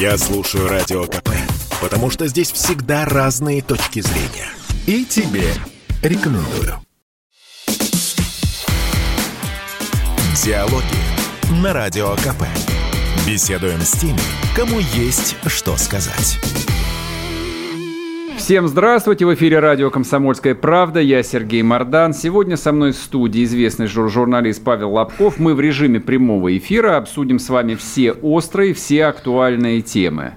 Я слушаю Радио КП, потому что здесь всегда разные точки зрения. И тебе рекомендую. Диалоги на Радио КП. Беседуем с теми, кому есть что сказать. Всем здравствуйте! В эфире радио «Комсомольская правда». Я Сергей Мордан. Сегодня со мной в студии известный жур журналист Павел Лобков. Мы в режиме прямого эфира обсудим с вами все острые, все актуальные темы.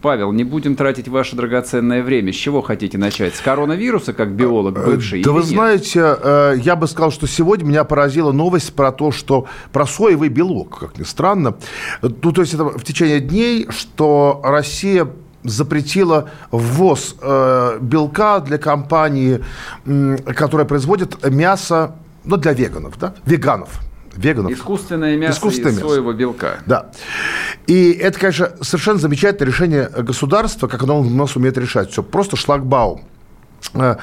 Павел, не будем тратить ваше драгоценное время. С чего хотите начать? С коронавируса, как биолог Э, бывший? Да вы нет? знаете, э, я бы сказал, что сегодня меня поразила новость про то, что про соевый белок, как ни странно. Ну, то есть это в течение дней, что Россия запретила ввоз э, белка для компании, м, которая производит мясо, ну, для веганов, да, веганов. Веганов. Искусственное мясо Искусственное из мясо. соевого белка. Да. И это, конечно, совершенно замечательное решение государства, как оно у нас умеет решать. Все просто шлагбаум э,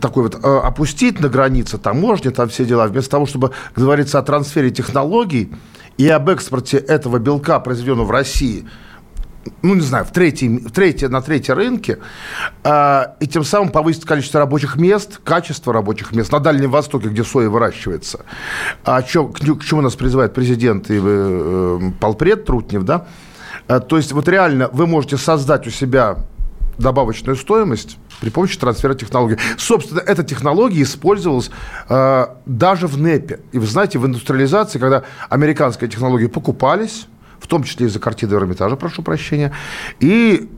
такой вот э, опустить на границе таможни, там все дела, вместо того, чтобы говориться о трансфере технологий и об экспорте этого белка, произведенного в России, ну, не знаю, в третий, в третий, на третьей рынке, э, и тем самым повысить количество рабочих мест, качество рабочих мест на Дальнем Востоке, где соя выращивается. А чё- к, к чему нас призывает президент и э, полпред Трутнев, да? Э, то есть вот реально вы можете создать у себя добавочную стоимость при помощи трансфера технологий. Собственно, эта технология использовалась э, даже в НЭПе. И вы знаете, в индустриализации, когда американские технологии покупались, в том числе из-за картины Эрмитажа, прошу прощения, и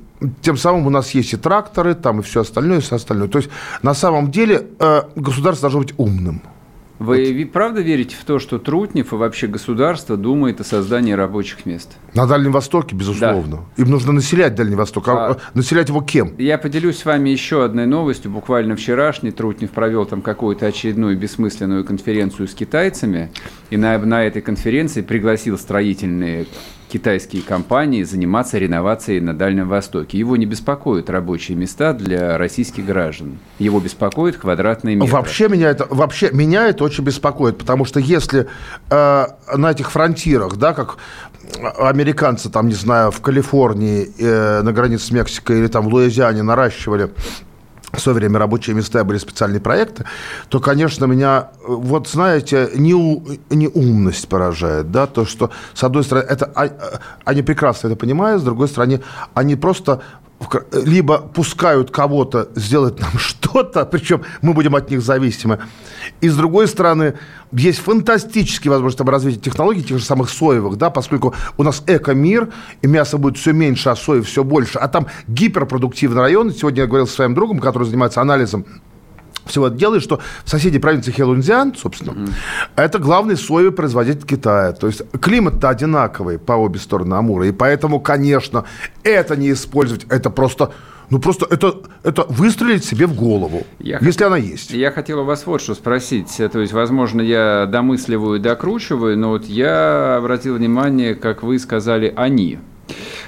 тем самым у нас есть и тракторы, там и все остальное, и все остальное. То есть на самом деле э, государство должно быть умным. Вы ви- правда верите в то, что Трутнев и вообще государство думает о создании рабочих мест? На Дальнем Востоке, безусловно. Им нужно населять Дальний Восток. А, А- э, населять его кем? Я поделюсь с вами еще одной новостью. Буквально вчерашний Трутнев провел там какую-то очередную бессмысленную конференцию с китайцами. И на, на этой конференции пригласил строительные китайские компании заниматься реновацией на Дальнем Востоке. Его не беспокоят рабочие места для российских граждан. Его беспокоит квадратные метры. Вообще меня это вообще меня это очень беспокоит, потому что если э, на этих фронтирах, да, как американцы там, не знаю, в Калифорнии э, на границе с Мексикой или там в Луизиане наращивали в свое время рабочие места были специальные проекты, то, конечно, меня, вот знаете, неу- неумность поражает, да, то, что, с одной стороны, это, а- а- они прекрасно это понимают, с другой стороны, они просто либо пускают кого-то сделать нам что-то, причем мы будем от них зависимы, и с другой стороны, есть фантастические возможности там развития технологий, тех же самых соевых, да, поскольку у нас эко-мир, и мяса будет все меньше, а сои все больше, а там гиперпродуктивный район. Сегодня я говорил со своим другом, который занимается анализом всего это делает, что в соседней провинции Хелунцзян, собственно, это главный соевый производитель Китая. То есть климат-то одинаковый по обе стороны Амура. И поэтому, конечно, это не использовать, это просто, ну просто это, это выстрелить себе в голову, Я если она есть. Я хотел у вас вот что спросить. То есть, возможно, я домысливаю и докручиваю, но вот я обратил внимание, как вы сказали «они».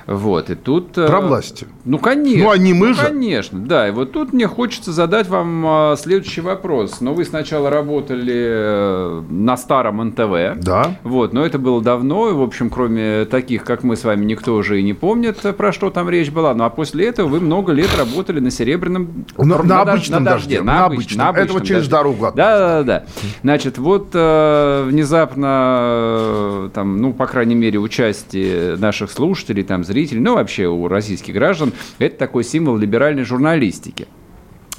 Вот, и тут... э, Про власти. Ну, конечно. Ну, они мы же. Конечно, да. И вот тут мне хочется задать вам а, следующий вопрос. Но вы сначала работали э, на старом НТВ. Да. Вот, но это было давно, и, в общем, кроме таких, как мы с вами, никто уже и не помнит, э, про что там речь была. Ну, а после этого вы много лет работали на серебряном... На- на дож- обычном дожде, на обычном. Это вот через дорогу от Да, да, да. Значит, вот э, внезапно, там, ну, по крайней мере, участие наших слушателей, там, зрителей, ну, вообще у российских граждан, это такой символ либеральной журналистики.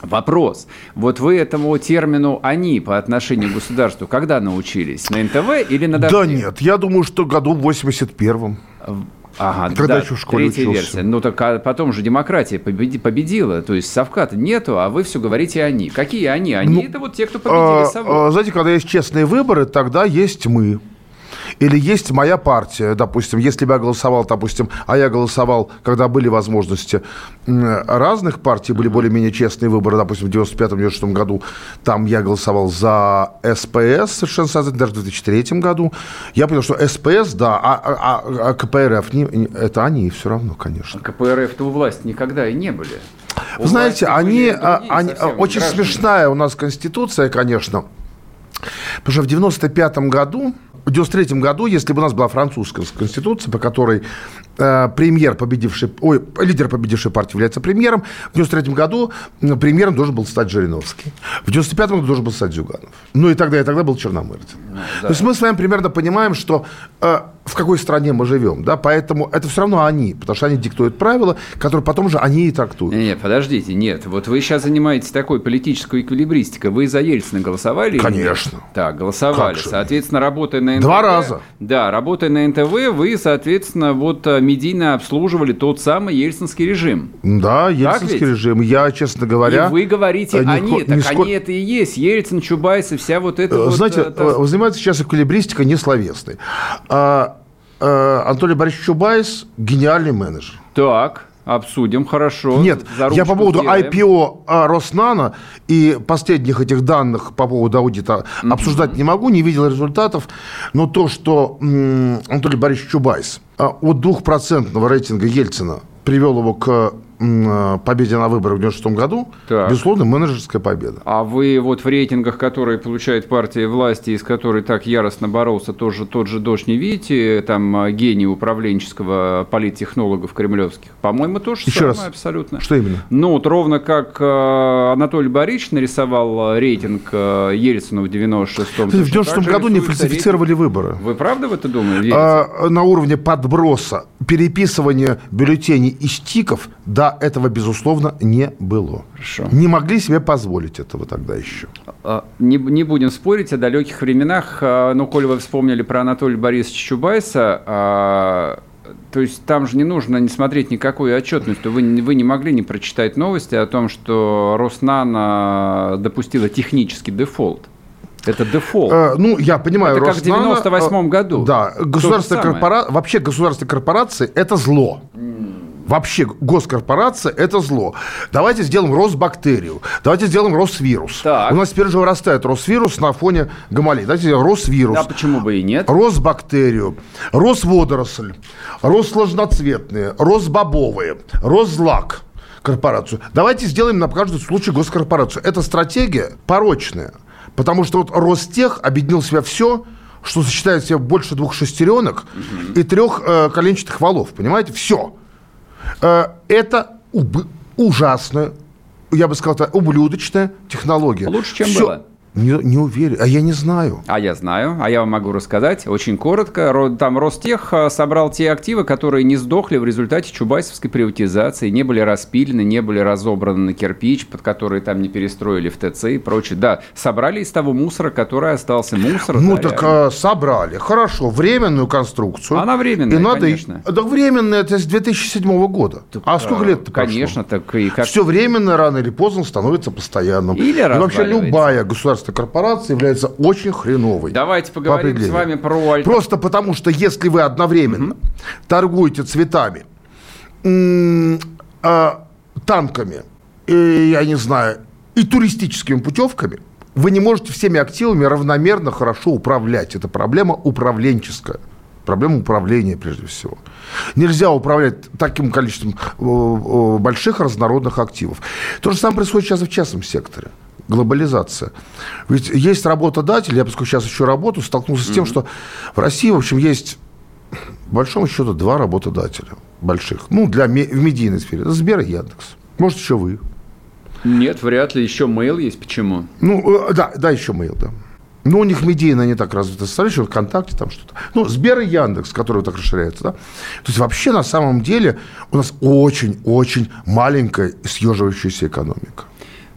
Вопрос. Вот вы этому термину «они» по отношению к государству когда научились? На НТВ или на «Дожде»? Да нет, я думаю, что году в 81-м. Ага, Когда да, еще в школе третья учился. версия. Ну, так а потом же демократия победи- победила. То есть совка-то нету, а вы все говорите «они». Какие «они»? Они Ну, это вот те, кто победили А, сову. а, Знаете, когда есть честные выборы, тогда есть мы. Или есть моя партия, допустим, если бы я голосовал, допустим, а я голосовал, когда были возможности разных партий, были более-менее честные выборы, допустим, в 95-96 году, там я голосовал за СПС, совершенно сознательно, даже в 2003 году. Я понял, что СПС, да, а, а- а- а КПРФ, не- не- это они все равно, конечно. КПРФ-то у власти никогда и не были. Вы знаете, они, а, они- совсем очень граждане. смешная у нас конституция, конечно. Потому что в 95 году, в 93 году, если бы у нас была французская конституция, по которой премьер, победивший, ой, лидер победившей партии является премьером. В 93 году премьером должен был стать Жириновский. В 95 году должен был стать Зюганов. Ну и тогда, и тогда был Черномырдин. Ну, да. То есть мы с вами примерно понимаем, что э, в какой стране мы живем, да, поэтому это все равно они, потому что они диктуют правила, которые потом же они и трактуют. Нет, нет подождите, нет, вот вы сейчас занимаетесь такой политической эквилибристикой, вы за Ельцина голосовали? Конечно. Так, голосовали. Соответственно, работая на НТВ... Два раза. Да, работая на НТВ, вы, соответственно, вот э, медийно обслуживали тот самый ельцинский режим. Да, ельцинский режим. Я, честно говоря... И вы говорите, э, они, не, так не сколь... они это и есть. Ельцин, Чубайс и вся вот эта Знаете, вот... Знаете, вы занимаетесь сейчас эквилибристикой не словесной. А, а, Анатолий Борисович Чубайс – гениальный менеджер. Так обсудим, хорошо. Нет, я по поводу сделаем. IPO а, Роснано и последних этих данных по поводу аудита mm-hmm. обсуждать не могу, не видел результатов, но то, что Анатолий Борисович Чубайс а, от двухпроцентного рейтинга Ельцина привел его к победе на выборах в 1996 году, так. безусловно, менеджерская победа. А вы вот в рейтингах, которые получает партия власти, из которой так яростно боролся тоже тот же дождь, не видите, там э, гений управленческого политтехнологов кремлевских? По-моему, тоже Еще самое раз. абсолютно. Что именно? Ну, вот ровно как э, Анатолий Борисович нарисовал рейтинг Ельцина в 96-м. В 96 году не фальсифицировали рейтинг. выборы. Вы правда в это думаете? А, на уровне подброса, переписывания бюллетеней из тиков, да, этого, безусловно, не было. Хорошо. Не могли себе позволить этого тогда еще. А, не, не будем спорить о далеких временах, а, но, коли вы вспомнили про Анатолия Борисовича Чубайса, а, то есть там же не нужно не смотреть никакую отчетность. Вы, вы не могли не прочитать новости о том, что Роснано допустила технический дефолт. Это дефолт. Э, ну, я понимаю, Это Роснано, как в 98 э, году. Да, государственная корпора... вообще государственные корпорации – это зло. Mm вообще госкорпорация – это зло. Давайте сделаем Росбактерию, давайте сделаем Росвирус. Так. У нас теперь же вырастает Росвирус на фоне гамалей. Давайте сделаем Росвирус. Да, почему бы и нет? Росбактерию, Росводоросль, Россложноцветные, Росбобовые, Росзлак корпорацию. Давайте сделаем на каждый случай госкорпорацию. Эта стратегия порочная, потому что вот Ростех объединил в себя все, что сочетает в себе больше двух шестеренок угу. и трех э, коленчатых валов. Понимаете? Все. Э, это ужасная, я бы сказал, ублюдочная технология. Лучше, чем Все. было. Не, не уверен. А я не знаю. А я знаю. А я вам могу рассказать очень коротко. Там Ростех а, собрал те активы, которые не сдохли в результате чубайсовской приватизации, не были распилены, не были разобраны на кирпич, под который там не перестроили в ТЦ и прочее. Да, собрали из того мусора, который остался. Мусор. Ну так а, собрали. Хорошо. Временную конструкцию. Она временная, и надо... конечно. Да временная, это с 2007 года. Так, а сколько лет Конечно. Так и как... Все временно рано или поздно становится постоянным. Или и вообще любая государственная государственная корпорация является очень хреновой. Давайте поговорим по с вами про альтер... Просто потому, что если вы одновременно угу. торгуете цветами, э, танками, и, я не знаю, и туристическими путевками, вы не можете всеми активами равномерно хорошо управлять. Это проблема управленческая. Проблема управления, прежде всего. Нельзя управлять таким количеством э, э, больших разнородных активов. То же самое происходит сейчас и в частном секторе глобализация. Ведь есть работодатель, я поскольку сейчас еще работаю, столкнулся с тем, что в России, в общем, есть, по большому счету, два работодателя больших. Ну, для, в медийной сфере. Это Сбер и Яндекс. Может, еще вы. Нет, вряд ли. Еще mail есть. Почему? Ну, э, да, да, еще mail, да. Но у них медийно не так развито. Представляешь, ВКонтакте там что-то. Ну, Сбер и Яндекс, которые так расширяются, да. То есть, вообще, на самом деле, у нас очень-очень маленькая съеживающаяся экономика.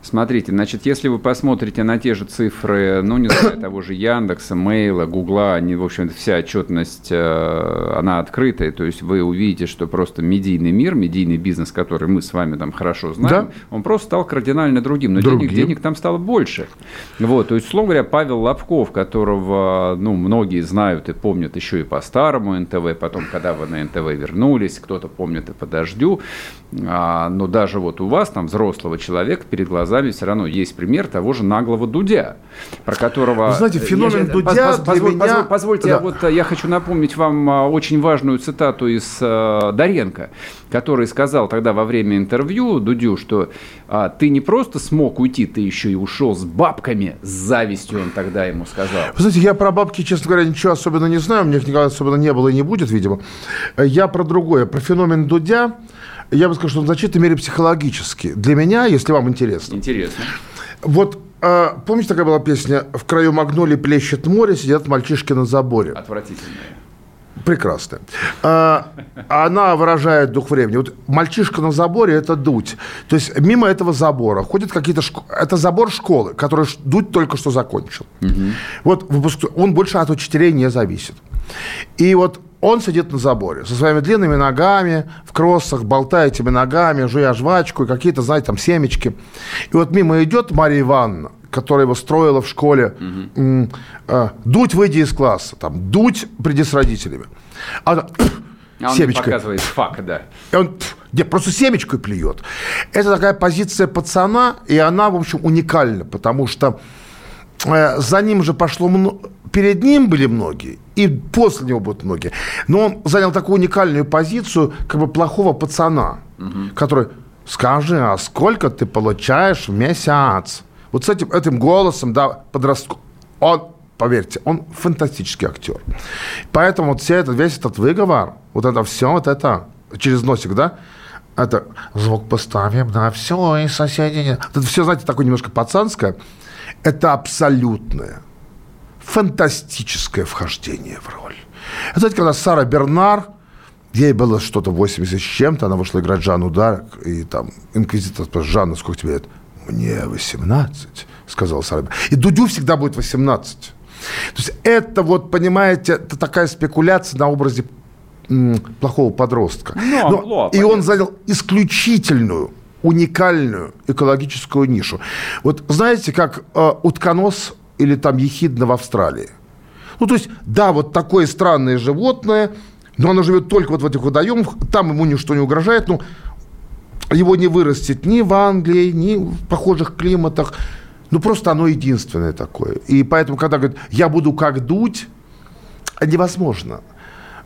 Смотрите, значит, если вы посмотрите на те же цифры, ну, не знаю, того же Яндекса, Мейла, Гугла, они, в общем-то, вся отчетность, э, она открытая, то есть вы увидите, что просто медийный мир, медийный бизнес, который мы с вами там хорошо знаем, да? он просто стал кардинально другим, но другим. денег, денег там стало больше. Вот, то есть, слово говоря, Павел Лобков, которого, ну, многие знают и помнят еще и по старому НТВ, потом, когда вы на НТВ вернулись, кто-то помнит и по дождю, а, но даже вот у вас, там, взрослого человека перед глазами глазами все равно есть пример того же наглого Дудя, про которого... Вы знаете, феномен я, Дудя поз, позволь, меня... позволь, Позвольте, да. я, вот, я хочу напомнить вам очень важную цитату из uh, Доренко, который сказал тогда во время интервью Дудю, что а, ты не просто смог уйти, ты еще и ушел с бабками, с завистью он тогда ему сказал. Вы знаете, я про бабки, честно говоря, ничего особенно не знаю, у меня их никогда особенно не было и не будет, видимо. Я про другое, про феномен Дудя, я бы сказал, что он в значительной мере психологический. Для меня, если вам интересно. Интересно. Вот а, помните, такая была песня «В краю магнолии плещет море, сидят мальчишки на заборе». Отвратительная. Прекрасно. А, она выражает дух времени. Вот мальчишка на заборе – это дуть. То есть мимо этого забора ходят какие-то... Шко... Это забор школы, который дуть только что закончил. Угу. Вот выпуск... он больше от учителей не зависит. И вот он сидит на заборе со своими длинными ногами, в кроссах, болтает этими ногами, жуя жвачку и какие-то, знаете, там семечки. И вот мимо идет Мария Ивановна, которая его строила в школе, угу. э, дуть, выйди из класса, там, дуть, приди с родителями. А, а он семечкой. показывает факт, да. И он где просто семечкой плюет. Это такая позиция пацана, и она, в общем, уникальна, потому что за ним же пошло много перед ним были многие, и после него будут многие. Но он занял такую уникальную позицию, как бы плохого пацана, угу. который, скажи, а сколько ты получаешь в месяц? Вот с этим, этим голосом, да, подростку, он, поверьте, он фантастический актер. Поэтому вот все это, весь этот выговор, вот это все, вот это, через носик, да, это звук поставим на все, и соседи... Это все, знаете, такое немножко пацанское. Это абсолютное, фантастическое вхождение в роль. Это, знаете, когда Сара Бернар, ей было что-то 80 с чем-то, она вышла играть Жанну Дарк, и там инквизитор спрашивает, Жанна, сколько тебе лет? Мне 18, сказал Сара. И Дудю всегда будет 18. То есть это вот, понимаете, это такая спекуляция на образе плохого подростка. Ну, Но, Но, и он занял исключительную, уникальную экологическую нишу. Вот знаете, как э, утконос или там ехидна в Австралии. Ну, то есть, да, вот такое странное животное, но оно живет только вот в этих водоемах, там ему ничто не угрожает, ну, его не вырастет ни в Англии, ни в похожих климатах. Ну, просто оно единственное такое. И поэтому, когда говорят, я буду как дуть, невозможно.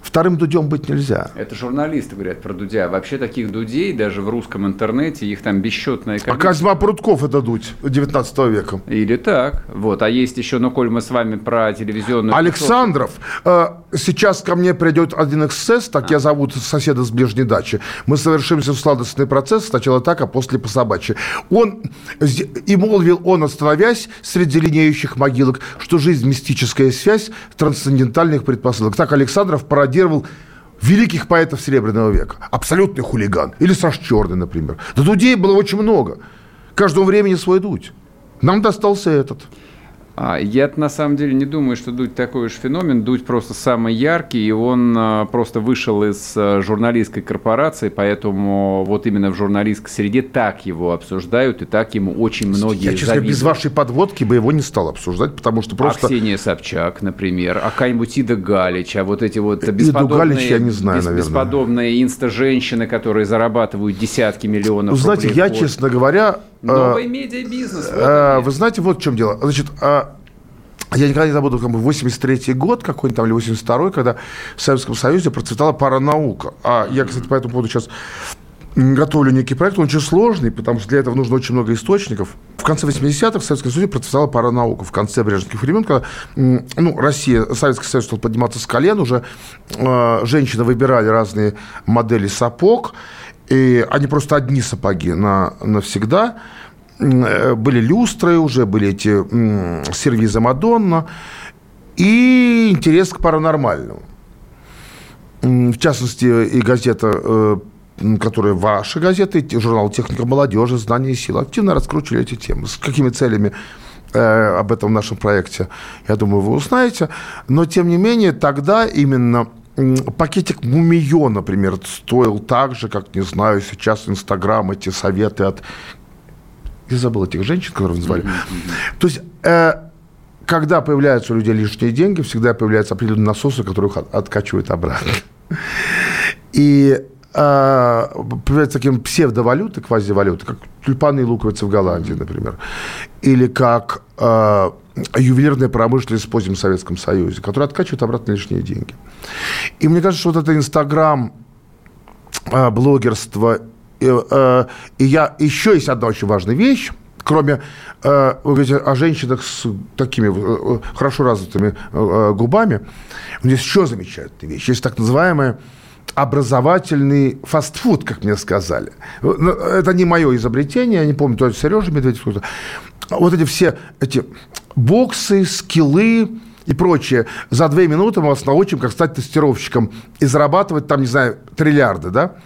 Вторым Дудем быть нельзя. Это журналисты говорят про Дудя. Вообще таких Дудей даже в русском интернете их там бесчетное количество. А Козьма Прутков это Дудь 19 века. Или так. Вот. А есть еще, ну, коль мы с вами про телевизионную... Александров. Э, сейчас ко мне придет один эксцесс, так а. я зову соседа с ближней дачи. Мы совершимся в сладостный процесс, сначала так, а после по собачьи. Он, и молвил он, остановясь среди линеющих могилок, что жизнь – мистическая связь трансцендентальных предпосылок. Так Александров пародирует пародировал великих поэтов Серебряного века. Абсолютный хулиган. Или Саш Черный, например. Да Дудей было очень много. Каждому времени свой дуть. Нам достался этот. А, я на самом деле не думаю, что Дудь такой уж феномен. Дудь просто самый яркий, и он а, просто вышел из а, журналистской корпорации, поэтому вот именно в журналистской среде так его обсуждают, и так ему очень многие Я, честно, без вашей подводки бы его не стал обсуждать, потому что просто... А Ксения Собчак, например, а какая-нибудь Ида Галич, а вот эти вот бесподобные... Галич я не знаю, бес, наверное. Бесподобные инста-женщины, которые зарабатывают десятки миллионов знаете, я, честно говоря, Новый медиабизнес. Вот вы знаете, вот в чем дело. Значит, я никогда не забуду, как бы 83 год какой-нибудь там, или 82-й, когда в Советском Союзе процветала паранаука. А я, кстати, по этому поводу сейчас готовлю некий проект, он очень сложный, потому что для этого нужно очень много источников. В конце 80-х в Советском Союзе процветала паранаука. В конце брежневских времен, когда ну, Россия, Советский Союз стал подниматься с колен, уже э, женщины выбирали разные модели сапог, и они просто одни сапоги на, навсегда. Э, были люстры уже, были эти сервизы Мадонна. И интерес к паранормальному. В частности, и газета, э, которая ваша газета, и журнал «Техника молодежи», «Знания и сила» активно раскручивали эти темы. С какими целями э, об этом в нашем проекте, я думаю, вы узнаете. Но, тем не менее, тогда именно пакетик Мумиё, например, стоил так же, как, не знаю, сейчас Инстаграм, эти советы от... Я забыл этих женщин, которые называли. Mm-hmm. То есть, э, когда появляются у людей лишние деньги, всегда появляются определенные насосы, которые их откачивают обратно. И появляются таким псевдовалюты, квазивалюты, как тюльпаны и луковицы в Голландии, например, или как э, ювелирная промышленность в позднем Советском Союзе, которая откачивает обратно лишние деньги. И мне кажется, что вот это Инстаграм, э, блогерство, э, э, и я, еще есть одна очень важная вещь, кроме э, вы говорите о женщинах с такими э, хорошо развитыми э, губами, у них еще замечательная вещь. Есть так называемая образовательный фастфуд, как мне сказали. Ну, это не мое изобретение, я не помню, то есть Сережа Медведев. Вот эти все эти боксы, скиллы, и прочее. За две минуты мы вас научим, как стать тестировщиком и зарабатывать там, не знаю, триллиарды, да?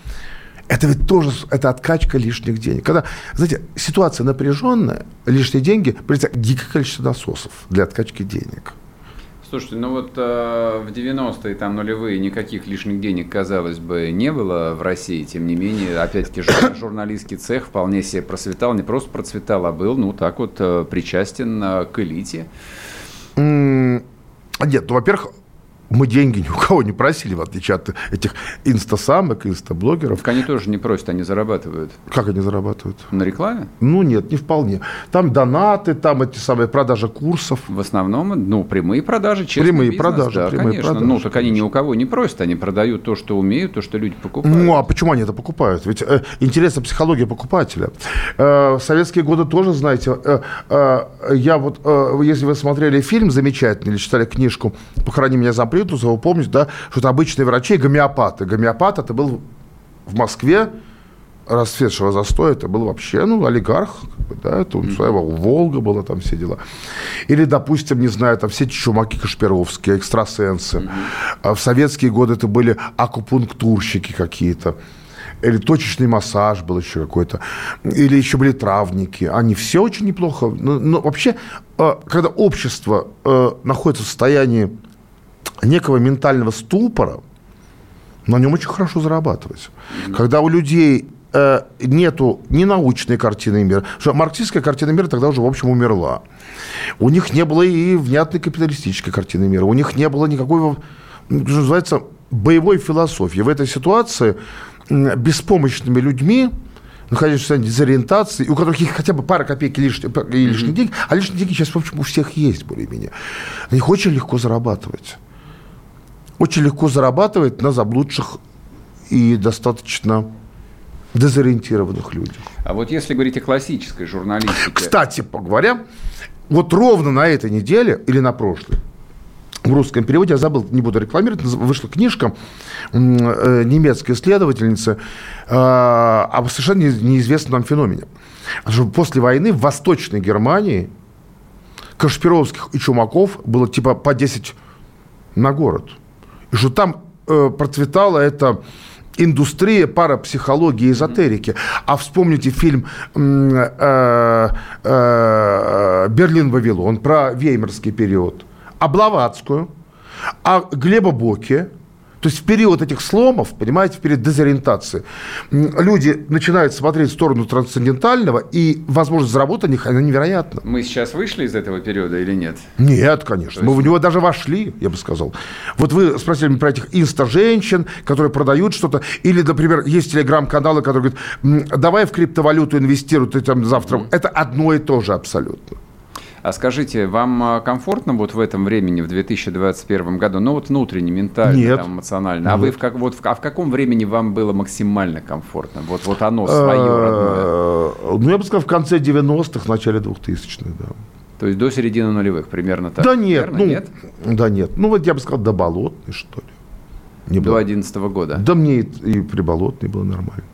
Это ведь тоже это откачка лишних денег. Когда, знаете, ситуация напряженная, лишние деньги, придется дикое количество насосов для откачки денег. Слушайте, ну вот э, в 90-е, там нулевые, никаких лишних денег, казалось бы, не было в России. Тем не менее, опять-таки, журналистский цех вполне себе процветал. Не просто процветал, а был, ну, так вот, э, причастен э, к элите. Нет, ну, во-первых, мы деньги ни у кого не просили, в отличие от этих инстасамок, инстаблогеров. Так они тоже не просят, они зарабатывают. Как они зарабатывают? На рекламе? Ну, нет, не вполне. Там донаты, там эти самые продажи курсов. В основном, ну, прямые продажи, честный Прямые бизнес, продажи, да, прямые конечно. продажи. Ну, так они ни у кого не просят, они продают то, что умеют, то, что люди покупают. Ну, а почему они это покупают? Ведь э, интересна психология покупателя. Э, в советские годы тоже, знаете, э, э, я вот, э, если вы смотрели фильм замечательный или читали книжку «Похорони меня за Плинтусова», помните, да, что это обычные врачи, гомеопаты. Гомеопат это был в Москве расцветшего застоя, это был вообще, ну, олигарх, да, это он своего Волга была, там все дела. Или, допустим, не знаю, там все чумаки Кашпировские, экстрасенсы. А в советские годы это были акупунктурщики какие-то. Или точечный массаж был еще какой-то. Или еще были травники. Они все очень неплохо. Но, но вообще, э, когда общество э, находится в состоянии некого ментального ступора, на нем очень хорошо зарабатывать. Mm-hmm. Когда у людей э, нету ни научной картины мира, что марксистская картина мира тогда уже, в общем, умерла. У них не было и внятной капиталистической картины мира. У них не было никакой, что называется, боевой философии. В этой ситуации беспомощными людьми, находящихся в дезориентации, у которых есть хотя бы пара копеек и лишних, и лишних денег, а лишние деньги сейчас, в общем, у всех есть более-менее, на них очень легко зарабатывать очень легко зарабатывает на заблудших и достаточно дезориентированных людях. А вот если говорить о классической журналистике... Кстати говоря, вот ровно на этой неделе или на прошлой в русском переводе, я забыл, не буду рекламировать, вышла книжка э, немецкой исследовательницы э, об совершенно неизвестном нам феномене. После войны в Восточной Германии Кашпировских и Чумаков было типа по 10 на город – что там э, процветала эта индустрия парапсихологии и эзотерики. А вспомните фильм э, э, «Берлин-Вавилон» про веймарский период. А Блаватскую, а Глеба Боки – то есть в период этих сломов, понимаете, в период дезориентации, люди начинают смотреть в сторону трансцендентального, и возможность заработать них, она невероятна. Мы сейчас вышли из этого периода или нет? Нет, конечно. есть... Мы в него даже вошли, я бы сказал. Вот вы спросили про этих инста-женщин, которые продают что-то, или, например, есть телеграм-каналы, которые говорят, давай в криптовалюту инвестируй, ты там завтра. Mm-hmm. Это одно и то же абсолютно. А скажите, вам а, комфортно вот в этом времени, в 2021 году, ну вот внутренне, ментально, Нет. Там, эмоционально? Нет. А вы в, как, вот, а в каком времени вам было максимально комфортно? Вот, вот оно свое родное. Ну, я бы сказал, в конце 90-х, начале 2000-х, да. То есть до середины нулевых примерно так? Да нет, Верно? ну, нет? Да нет. Ну, вот я бы сказал, до болотной, что ли. Не до 2011 года? Да мне и, и при болотной было нормально.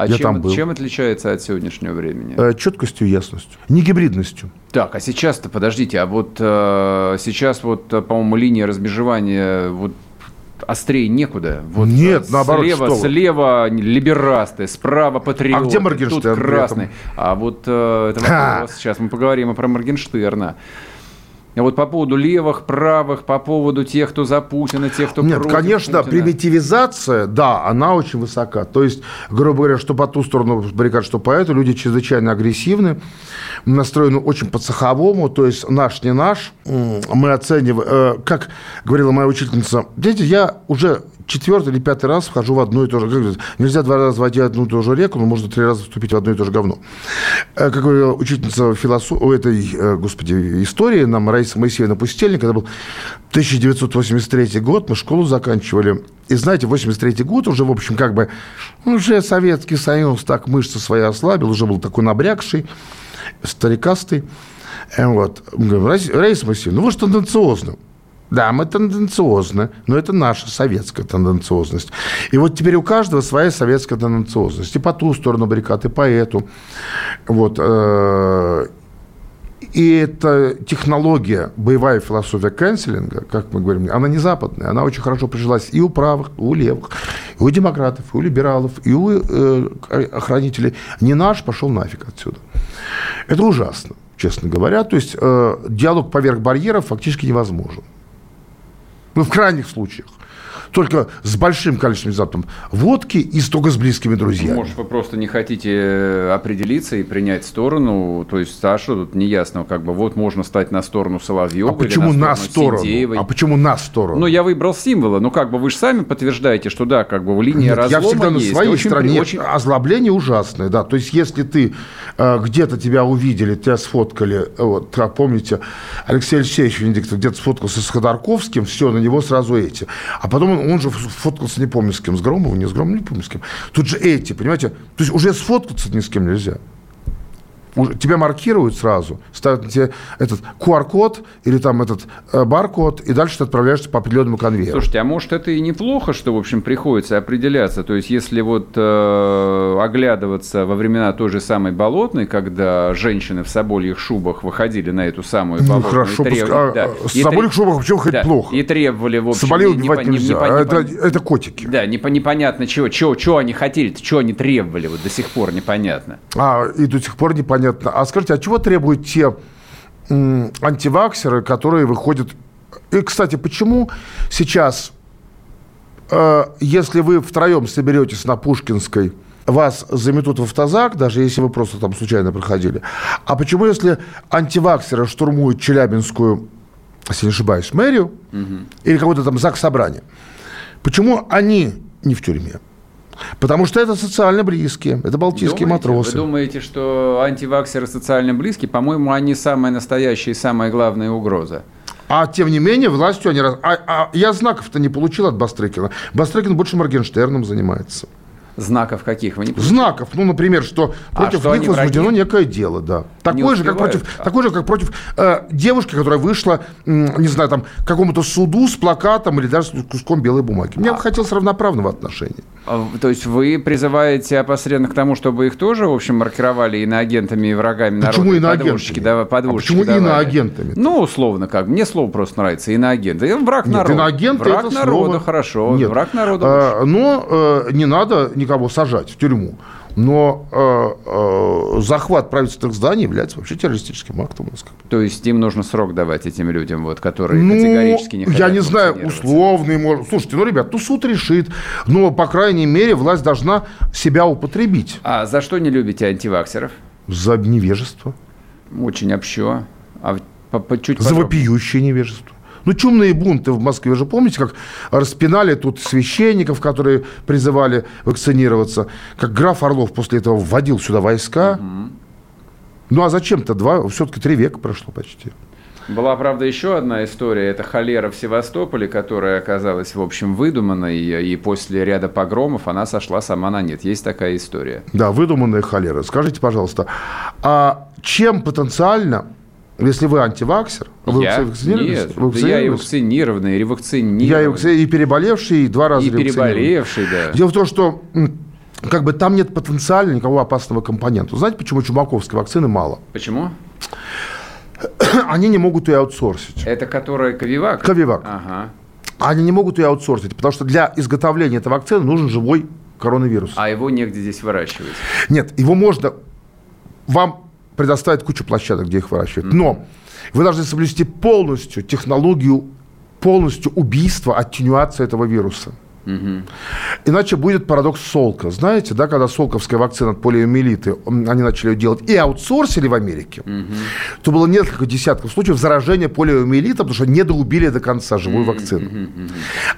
А Я чем, там был. чем отличается от сегодняшнего времени? Э, четкостью, ясностью, не гибридностью. Так, а сейчас-то, подождите, а вот э, сейчас вот, э, по-моему, линия размежевания вот острее некуда. Вот Нет, слева, наоборот, что Слева либерасты, справа патриоты, а где Моргенштерн тут красный. А вот э, это вопрос, сейчас мы поговорим про Моргенштерна. А вот по поводу левых, правых, по поводу тех, кто за Путина, тех, кто Нет, против конечно, Путина. примитивизация, да, она очень высока. То есть, грубо говоря, что по ту сторону баррикад, что по эту, люди чрезвычайно агрессивны, настроены очень по-цеховому, то есть наш не наш. Мы оцениваем, э, как говорила моя учительница, знаете, я уже четвертый или пятый раз вхожу в одну и ту же... Нельзя два раза войти в одну и ту же реку, но можно три раза вступить в одно и то же говно. Э, Как говорила учительница философии, этой, э, господи, истории нам Раиса Моисеевна Пустельник, это был 1983 год, мы школу заканчивали. И знаете, 83 год уже, в общем, как бы, уже Советский Союз так мышцы свои ослабил, уже был такой набрякший, старикастый. Э, Вот. Мы говорим, «Раис- Раиса Моисеевна, ну вы же тенденциозны. Да, мы тенденциозны, но это наша советская тенденциозность. И вот теперь у каждого своя советская тенденциозность. И по ту сторону баррикад, и по эту. Вот. э, И эта технология, боевая философия канцелинга, как мы говорим, она не западная, она очень хорошо прижилась и у правых, и у левых, и у демократов, и у либералов, и у э, охранителей. Не наш, пошел нафиг отсюда. Это ужасно, честно говоря. То есть э, диалог поверх барьеров фактически невозможен. Ну, в крайних случаях. Только с большим количеством западом водки и только с близкими друзьями. Может, вы просто не хотите э, определиться и принять сторону, то есть Саша тут неясно, как бы вот можно стать на сторону Соловьева а почему на на сторону? А почему на сторону? Ну, я выбрал символы, ну, как бы вы же сами подтверждаете, что да, как бы линия Нет, разлома я всегда на есть. своей Очень- стороне. очень- Озлобление ужасное, да. То есть, если ты э, где-то тебя увидели, тебя сфоткали, э, вот, как помните, Алексей Алексеевич Венедиктов где-то сфоткался с Ходорковским, все, на него сразу эти. А потом он, он же фоткался, не помню с кем, с Громовым, не с Громовым, не помню с кем. Тут же эти, понимаете? То есть, уже сфоткаться ни с кем нельзя. Тебя маркируют сразу, ставят тебе этот QR-код или там этот э, бар-код, и дальше ты отправляешься по определенному конвейеру. Слушайте, а может это и неплохо, что, в общем, приходится определяться. То есть, если вот э, оглядываться во времена той же самой Болотной, когда женщины в собольих шубах выходили на эту самую Ну, Болотную... хорошо, и треб- а, да, с и собольных треб- шубах вообще хоть да, плохо. И требовали, в общем... Соболей не- не убивать не- нельзя. не по- а не это, по- это котики. Да, непо- непонятно чего, чего, чего они хотели, чего они требовали, вот до сих пор непонятно. А, и до сих пор непонятно. А скажите, а чего требуют те антиваксеры, которые выходят... И, кстати, почему сейчас, э, если вы втроем соберетесь на Пушкинской, вас заметут в автозак, даже если вы просто там случайно проходили. А почему, если антиваксеры штурмуют Челябинскую, если не ошибаюсь, мэрию, или какой-то там ЗАГС собрание, почему они не в тюрьме? Потому что это социально близкие, это балтийские Думаете? матросы. Вы думаете, что антиваксеры социально близкие? По-моему, они самая настоящая и самая главная угроза. А тем не менее, властью они... раз- А, а я знаков-то не получил от Бастрыкина. Бастрыкин больше Моргенштерном занимается. Знаков каких вы не Знаков, ну, например, что А, против что них возбуждено некое дело, да. Такое же, как против, такое же, как против э, девушки, которая вышла, м, не знаю, там, к какому-то суду с плакатом или даже с куском белой бумаги. Мне бы хотелось равноправного отношения. А, То есть вы призываете опосредованно к тому, чтобы их тоже, в общем, маркировали иноагентами и врагами Почему народа? и иноагентами? подводчики дава- А почему давали? иноагентами? Ну, условно как. Мне слово просто нравится. Иноагент. И Враг Нет, народа. иноагенты Враг это народа, слово- хорошо. Нет. Враг народа Э, но э, не надо никого сажать в тюрьму. Но э, э, захват правительственных зданий является вообще террористическим актом. То есть им нужно срок давать этим людям, вот, которые Ну, категорически не хотят я не знаю, условный, может. Слушайте, ну, ребят, ну суд решит. Но, по крайней мере, власть должна себя употребить А за что не любите антиваксеров? за невежество, Очень общо. А по, по- чуть за вопиющее невежество. Ну, чумные бунты в Москве же, помните, как распинали тут священников, которые призывали вакцинироваться, как граф Орлов после этого вводил сюда войска. Ну, а зачем-то два, все-таки три века прошло почти. Была, правда, еще одна история. Это холера в Севастополе, которая оказалась, в общем, выдуманной. И после ряда погромов она сошла сама на нет. Есть такая история. Да, выдуманная холера. Скажите, пожалуйста, а чем потенциально, если вы антиваксер, вы я? вакцинировались? Нет, да я и вакцинированный, и ревакцинированный. Я и, вакци- и переболевший, и два раза И переболевший, да. Дело в том, что как бы там нет потенциально никакого опасного компонента. Знаете, почему чумаковской вакцины мало? Почему? Они не могут ее аутсорсить. Это которая Ковивак? Ковивак. Ага. Они не могут ее аутсорсить, потому что для изготовления этой вакцины нужен живой коронавирус. А его негде здесь выращивать. Нет, его можно... Вам предоставить кучу площадок, где их выращивают. Но вы должны соблюсти полностью технологию, полностью убийства, аттенюации этого вируса. Угу. Иначе будет парадокс Солка. Знаете, да, когда солковская вакцина от полиомиелита, они начали ее делать и аутсорсили в Америке, угу. то было несколько десятков случаев заражения полиомиелита, потому что не доубили до конца живую вакцину. Угу.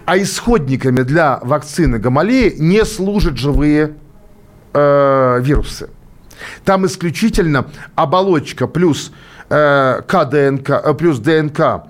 А исходниками для вакцины Гамалеи не служат живые э, вирусы. Там исключительно оболочка плюс э, КДНК, э, плюс ДНК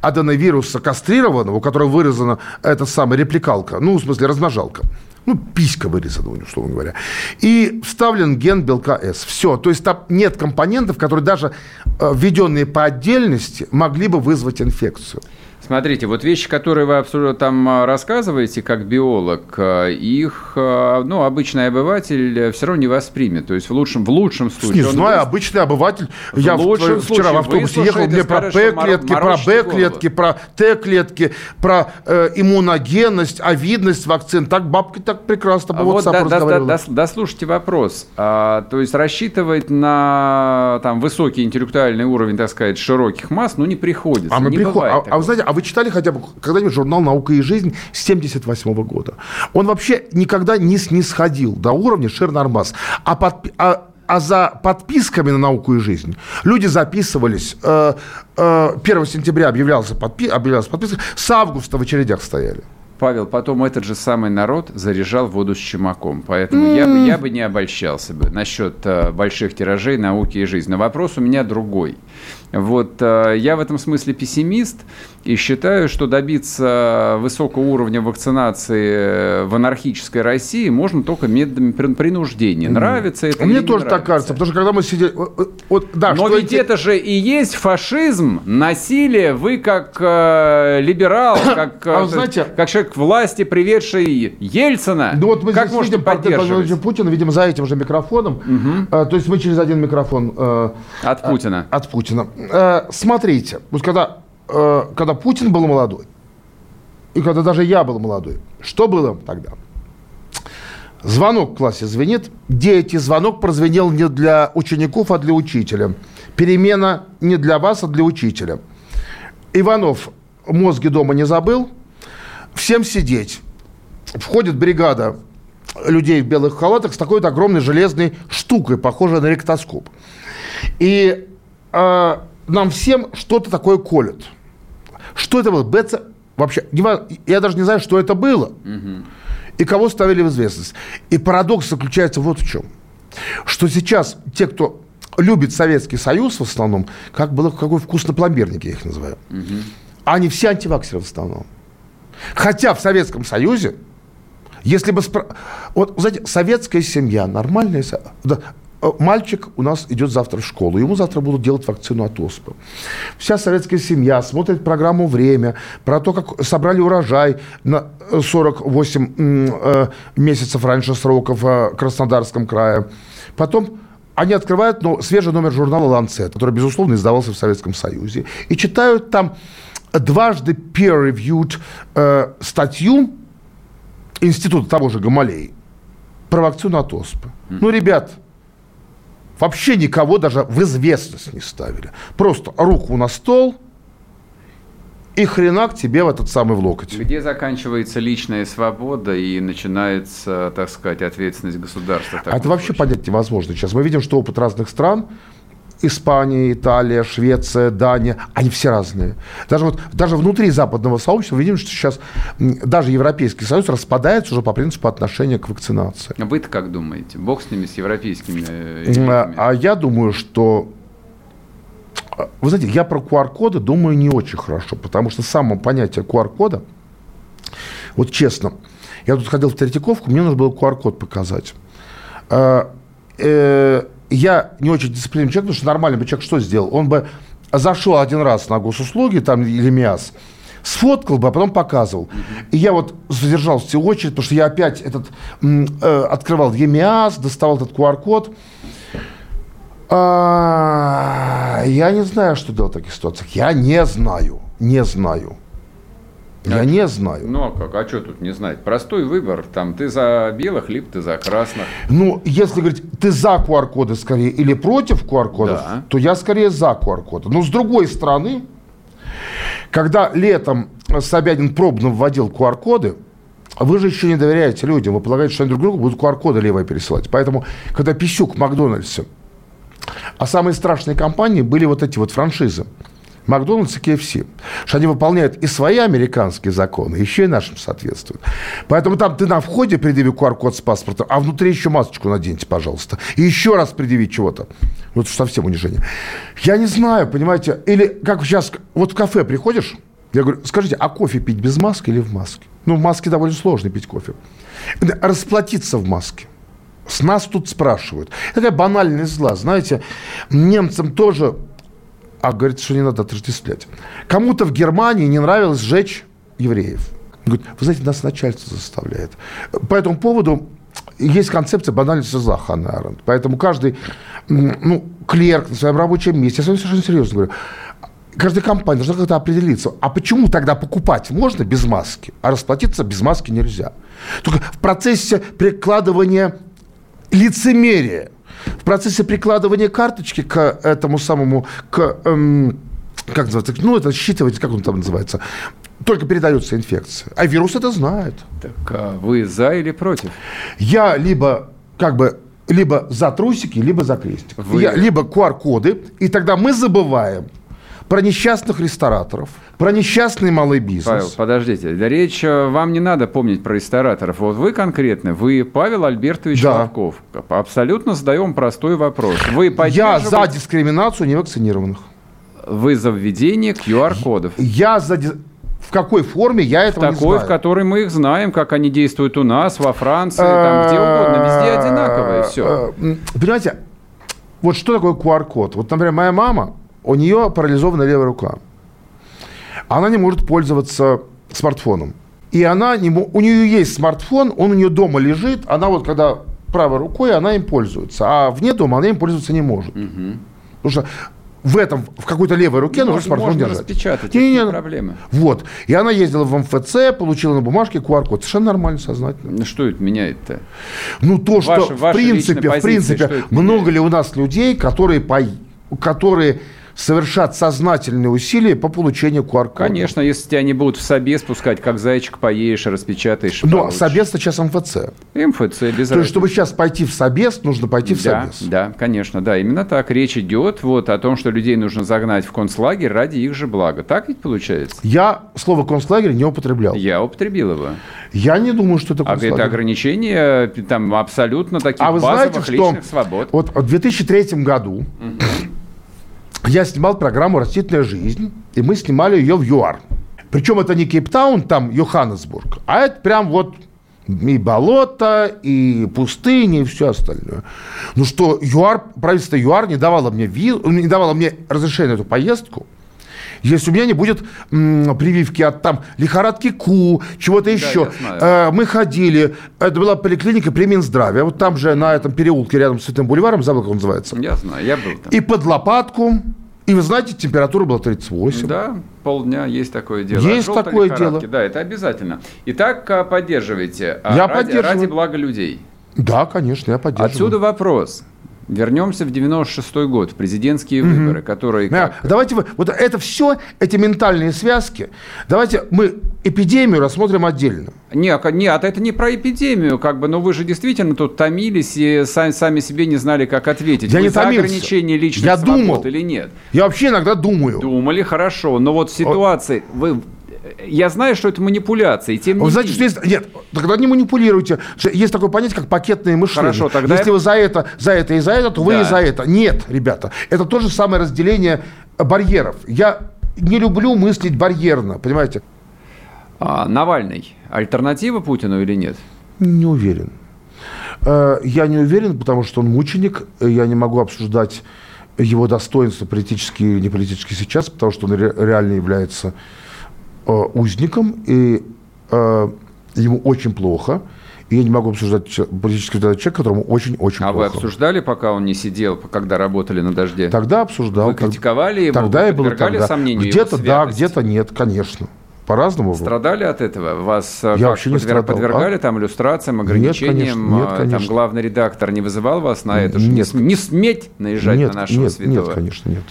аденовируса кастрированного, у которого вырезана эта самая репликалка, ну, в смысле, размножалка, ну, писька вырезана, условно говоря, и вставлен ген белка С. Все. То есть там нет компонентов, которые даже э, введенные по отдельности могли бы вызвать инфекцию. Смотрите, вот вещи, которые вы абсолютно там а, рассказываете, как биолог, а, их, а, ну, обычный обыватель все равно не воспримет. То есть в лучшем, в лучшем случае... Не знаю, вы... обычный обыватель. В я вчера в автобусе ехал, мне про П-клетки, про Б-клетки, про Т-клетки, про э, иммуногенность, овидность вакцин. Так бабки так прекрасно по вот да, да, да, Дослушайте вопрос. А, то есть рассчитывать на там, высокий интеллектуальный уровень, так сказать, широких масс, ну, не приходится. А, мы приход... а, а вы знаете, а вы читали хотя бы когда-нибудь журнал «Наука и жизнь» 78 года? Он вообще никогда не снисходил до уровня Шернармас. А, под, а, а за подписками на науку и жизнь люди записывались. Э, э, 1 сентября объявлялся, подпи, объявлялся подписка, с августа в очередях стояли. Павел, потом этот же самый народ заряжал воду с чумаком. Поэтому mm. я, бы, я бы не обольщался бы насчет э, больших тиражей науки и жизни. Но вопрос у меня другой. Вот э, я в этом смысле пессимист и считаю, что добиться высокого уровня вакцинации в анархической России можно только методами принуждения. Нравится это? Мне тоже так кажется, потому что когда мы сидели, вот, да, Но ведь эти... это же и есть фашизм, насилие. Вы как э, либерал, как, а, э, знаете, как человек власти, приведший Ельцина, ну, вот мы как можете видим поддерживать? Путина, видимо, за этим же микрофоном. Угу. то есть мы через один микрофон. от Путина. От Путина. Э, смотрите, вот когда, э, когда Путин был молодой, и когда даже я был молодой, что было тогда? Звонок в классе звенит. Дети, звонок прозвенел не для учеников, а для учителя. Перемена не для вас, а для учителя. Иванов мозги дома не забыл. Всем сидеть. Входит бригада людей в белых халатах с такой вот огромной железной штукой, похожей на ректоскоп. И э, нам всем что-то такое колют. Что это было? БЦ... Вообще, я даже не знаю, что это было. Угу. И кого ставили в известность. И парадокс заключается вот в чем. Что сейчас те, кто любит Советский Союз в основном, как было, какой вкусно пломбирник, я их называю. Угу. Они все антиваксеры в основном. Хотя в Советском Союзе, если бы... Спро... Вот, знаете, советская семья, нормальная... Да, мальчик у нас идет завтра в школу, ему завтра будут делать вакцину от оспы. Вся советская семья смотрит программу «Время», про то, как собрали урожай на 48 э, месяцев раньше срока в Краснодарском крае. Потом они открывают ну, свежий номер журнала «Ланцет», который, безусловно, издавался в Советском Союзе, и читают там дважды peer-reviewed э, статью Института того же Гамалеи про вакцину от оспы. Ну, ребят, Вообще никого даже в известность не ставили. Просто руку на стол и хренак тебе в этот самый в локоть. Где заканчивается личная свобода и начинается, так сказать, ответственность государства? А это вообще понять невозможно сейчас. Мы видим, что опыт разных стран – Испания, Италия, Швеция, Дания, они все разные. Даже, вот, даже внутри западного сообщества видим, что сейчас даже Европейский Союз распадается уже по принципу отношения к вакцинации. А вы-то как думаете? Бог с ними, с европейскими а, а я думаю, что вы знаете, я про QR-коды думаю не очень хорошо, потому что само понятие QR-кода, вот честно, я тут ходил в Третьяковку, мне нужно было QR-код показать. А, э, я не очень дисциплинированный человек, потому что нормальный бы человек что сделал? Он бы зашел один раз на госуслуги там, или МИАС, сфоткал бы, а потом показывал. И я вот задержался в очередь, потому что я опять этот, э, открывал ЕМИАС, доставал этот QR-код. А, я не знаю, что делать в таких ситуациях. Я не знаю. Не знаю. Я а, не знаю. Ну а как? А что тут не знать? Простой выбор. Там ты за белых, либо ты за красных. Ну, если говорить, ты за QR-коды скорее или против QR-кодов, да. то я скорее за QR-коды. Но с другой стороны, когда летом Собянин пробно вводил QR-коды, вы же еще не доверяете людям. Вы полагаете, что они друг другу будут QR-коды левые пересылать. Поэтому, когда Писюк в Макдональдсе, а самые страшные компании были вот эти вот франшизы. Макдональдс и KFC. Что они выполняют и свои американские законы, еще и нашим соответствуют. Поэтому там ты на входе предъяви QR-код с паспортом, а внутри еще масочку наденьте, пожалуйста. И еще раз предъяви чего-то. Это совсем унижение. Я не знаю, понимаете, или как сейчас, вот в кафе приходишь, я говорю, скажите, а кофе пить без маски или в маске? Ну, в маске довольно сложно пить кофе. Расплатиться в маске. С нас тут спрашивают. Такая банальность зла. Знаете, немцам тоже а говорит, что не надо отождествлять. Кому-то в Германии не нравилось сжечь евреев. Говорит, вы знаете, нас начальство заставляет. По этому поводу есть концепция банальности зла Ханны Аренд. Поэтому каждый ну, клерк на своем рабочем месте, я с вами совершенно серьезно говорю, каждая компания должна как-то определиться, а почему тогда покупать можно без маски, а расплатиться без маски нельзя? Только в процессе прикладывания лицемерия в процессе прикладывания карточки к этому самому, к, эм, как называется, ну, это считывать, как он там называется, только передается инфекция. А вирус это знает. Так а вы за или против? Я либо как бы либо за трусики, либо за крестик. Вы... Я, либо QR-коды, и тогда мы забываем про несчастных рестораторов, про несчастный малый бизнес. Павел, подождите, да речь, э, вам не надо помнить про рестораторов. Вот вы конкретно, вы Павел Альбертович да. Лавков. Абсолютно задаем простой вопрос. Вы Я за дискриминацию невакцинированных. Вы за введение QR-кодов. Я за в какой форме, я этого в такой, не знаю. в которой мы их знаем, как они действуют у нас, во Франции, там где угодно, везде одинаковые, все. Э, понимаете, вот что такое QR-код? Вот, например, моя мама, у нее парализована левая рука. Она не может пользоваться смартфоном. И она не, у нее есть смартфон, он у нее дома лежит, она вот когда правой рукой, она им пользуется. А вне дома она им пользоваться не может. Угу. Потому что в этом, в какой-то левой руке нужно смартфон можно держать. распечатать, не, не, проблемы. Вот. И она ездила в МФЦ, получила на бумажке QR-код. Совершенно нормально, сознательно. Ну, что это меняет-то? Ну, то, что, ваша, в принципе, в принципе, много ли у нас людей, которые, по, которые совершать сознательные усилия по получению QR-кода. Конечно, если тебя не будут в собе спускать, как зайчик поешь, распечатаешь. Но получишь. собес сейчас МФЦ. МФЦ, без То есть, чтобы сейчас пойти в собес, нужно пойти в да, собес. Да, конечно, да. Именно так речь идет вот, о том, что людей нужно загнать в концлагерь ради их же блага. Так ведь получается? Я слово концлагерь не употреблял. Я употребил его. Я не думаю, что это концлагерь. А это ограничения там абсолютно таких а вы базовых знаете, что личных свобод. Вот в 2003 году угу я снимал программу «Растительная жизнь», и мы снимали ее в ЮАР. Причем это не Кейптаун, там Йоханнесбург, а это прям вот и болото, и пустыни, и все остальное. Ну что, ЮАР, правительство ЮАР не давало мне, виз, не давало мне разрешение на эту поездку – если у меня не будет м, прививки от там лихорадки КУ, чего-то еще. Э, мы ходили, это была поликлиника при Минздраве, вот там же на этом переулке рядом с Святым бульваром, забыл, как он называется. Я знаю, я был там. И под лопатку, и вы знаете, температура была 38. Да, полдня есть такое дело. Есть такое дело. Да, это обязательно. Итак, а, поддерживайте. А я ради, поддерживаю. Ради блага людей. Да, конечно, я поддерживаю. Отсюда вопрос. Вернемся в 96-й год, в президентские угу. выборы, которые... Да, давайте вы... Вот это все, эти ментальные связки, давайте мы эпидемию рассмотрим отдельно. Нет, нет, это не про эпидемию, как бы, но вы же действительно тут томились и сами, сами себе не знали, как ответить. Я вы не за томился. ограничение личных Я свобод думал. или нет? Я вообще иногда думаю. Думали, хорошо, но вот в ситуации... Вы я знаю, что это манипуляция, и тем не знаете, что есть... Нет, тогда не манипулируйте. Есть такое понятие, как пакетное мышление. Хорошо, тогда... Если вы за это, за это и за это, то да. вы и за это. Нет, ребята, это то же самое разделение барьеров. Я не люблю мыслить барьерно, понимаете? А, Навальный. Альтернатива Путину или нет? Не уверен. Э, я не уверен, потому что он мученик. Я не могу обсуждать его достоинства политические или не политические сейчас, потому что он реально является Э, узником, и э, ему очень плохо. И я не могу обсуждать политический человек, которому очень-очень а плохо. А вы обсуждали, пока он не сидел, когда работали на дожде? Тогда обсуждал. Вы критиковали его? Тогда я был сомнению Где-то да, где-то нет, конечно. По-разному. Страдали от этого? Вас э, я вообще не подвер... страдал. подвергали а? там иллюстрациям, ограничениям? Нет, конечно, нет, конечно. Там главный редактор не вызывал вас на это? Нет. Не, не сметь наезжать нет, на нашего нет, святого? Нет, конечно, нет.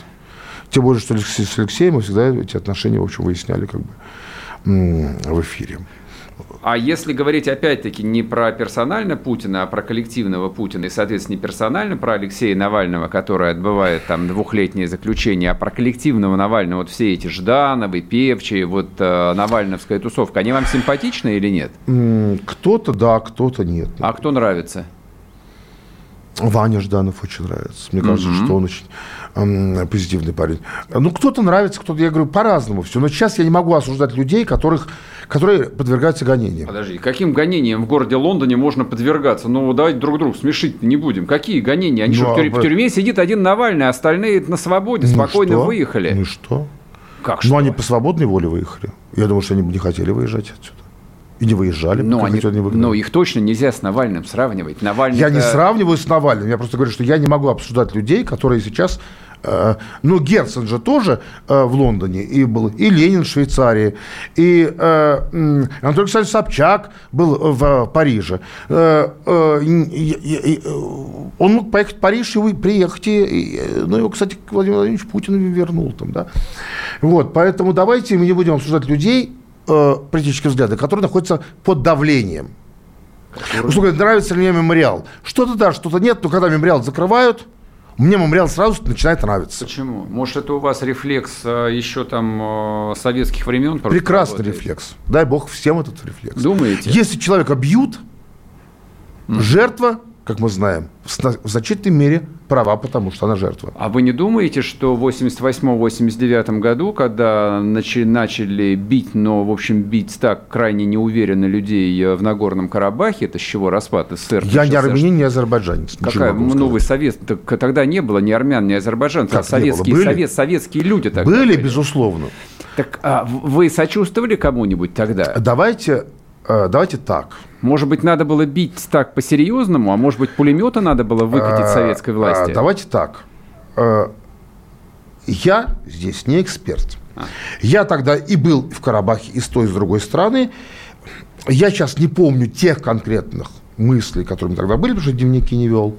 Тем более, что с Алексеем мы всегда эти отношения, в общем, выясняли как бы в эфире. А если говорить опять-таки не про персонально Путина, а про коллективного Путина, и, соответственно, не персонально про Алексея Навального, который отбывает там двухлетнее заключение, а про коллективного Навального, вот все эти Ждановы, Певчие, вот э, Навальновская тусовка, они вам симпатичны или нет? Кто-то да, кто-то нет. А кто нравится? Ваня Жданов очень нравится. Мне кажется, угу. что он очень эм, позитивный парень. Ну, кто-то нравится, кто-то, я говорю, по-разному все. Но сейчас я не могу осуждать людей, которых, которые подвергаются гонениям. Подожди, каким гонениям в городе Лондоне можно подвергаться? Ну, давайте друг друга смешить не будем. Какие гонения? Они ну, что, в, тюрь- а... в тюрьме сидит один Навальный, а остальные на свободе, ну спокойно что? выехали. Ну что? Как что? Ну, они по свободной воле выехали. Я думаю, что они не хотели выезжать отсюда. И не выезжали. Но, они, но их точно нельзя с Навальным сравнивать. Навальный я не сравниваю с Навальным. Я просто говорю, что я не могу обсуждать людей, которые сейчас... Э, ну, Герцен же тоже э, в Лондоне и был, и Ленин в Швейцарии, и э, Анатолий Александрович Собчак был в Париже. Э, э, он мог поехать в Париж и приехать. И, ну, его, кстати, Владимир Владимирович Путин вернул там, да. Вот, поэтому давайте мы не будем обсуждать людей, э, политические взгляды, которые находятся под давлением. Который... Условно, нравится ли мне мемориал? Что-то да, что-то нет, но когда мемориал закрывают, мне мемориал сразу начинает нравиться. Почему? Может, это у вас рефлекс э, еще там э, советских времен? Прекрасный работает? рефлекс. Дай бог всем этот рефлекс. Думаете? Если человека бьют, mm. жертва как мы знаем, в значительной мере права, потому что она жертва. А вы не думаете, что в 88-89 году, когда начали, начали бить, но, в общем, бить так крайне неуверенно людей э, в Нагорном Карабахе, это с чего распад СССР? Я не армянин, не азербайджанец. Какая? Ну, вы совет, так, тогда не было ни армян, ни азербайджанцев. Как советские, были? Совет, советские люди тогда были. Были, безусловно. Так а вы сочувствовали кому-нибудь тогда? Давайте давайте так. Может быть, надо было бить так по-серьезному, а может быть, пулемета надо было выкатить э, советской власти? Э, давайте так. Я здесь не эксперт. А. Я тогда и был в Карабахе, и с той, и с другой стороны. Я сейчас не помню тех конкретных мыслей, которые тогда были, потому что дневники не вел.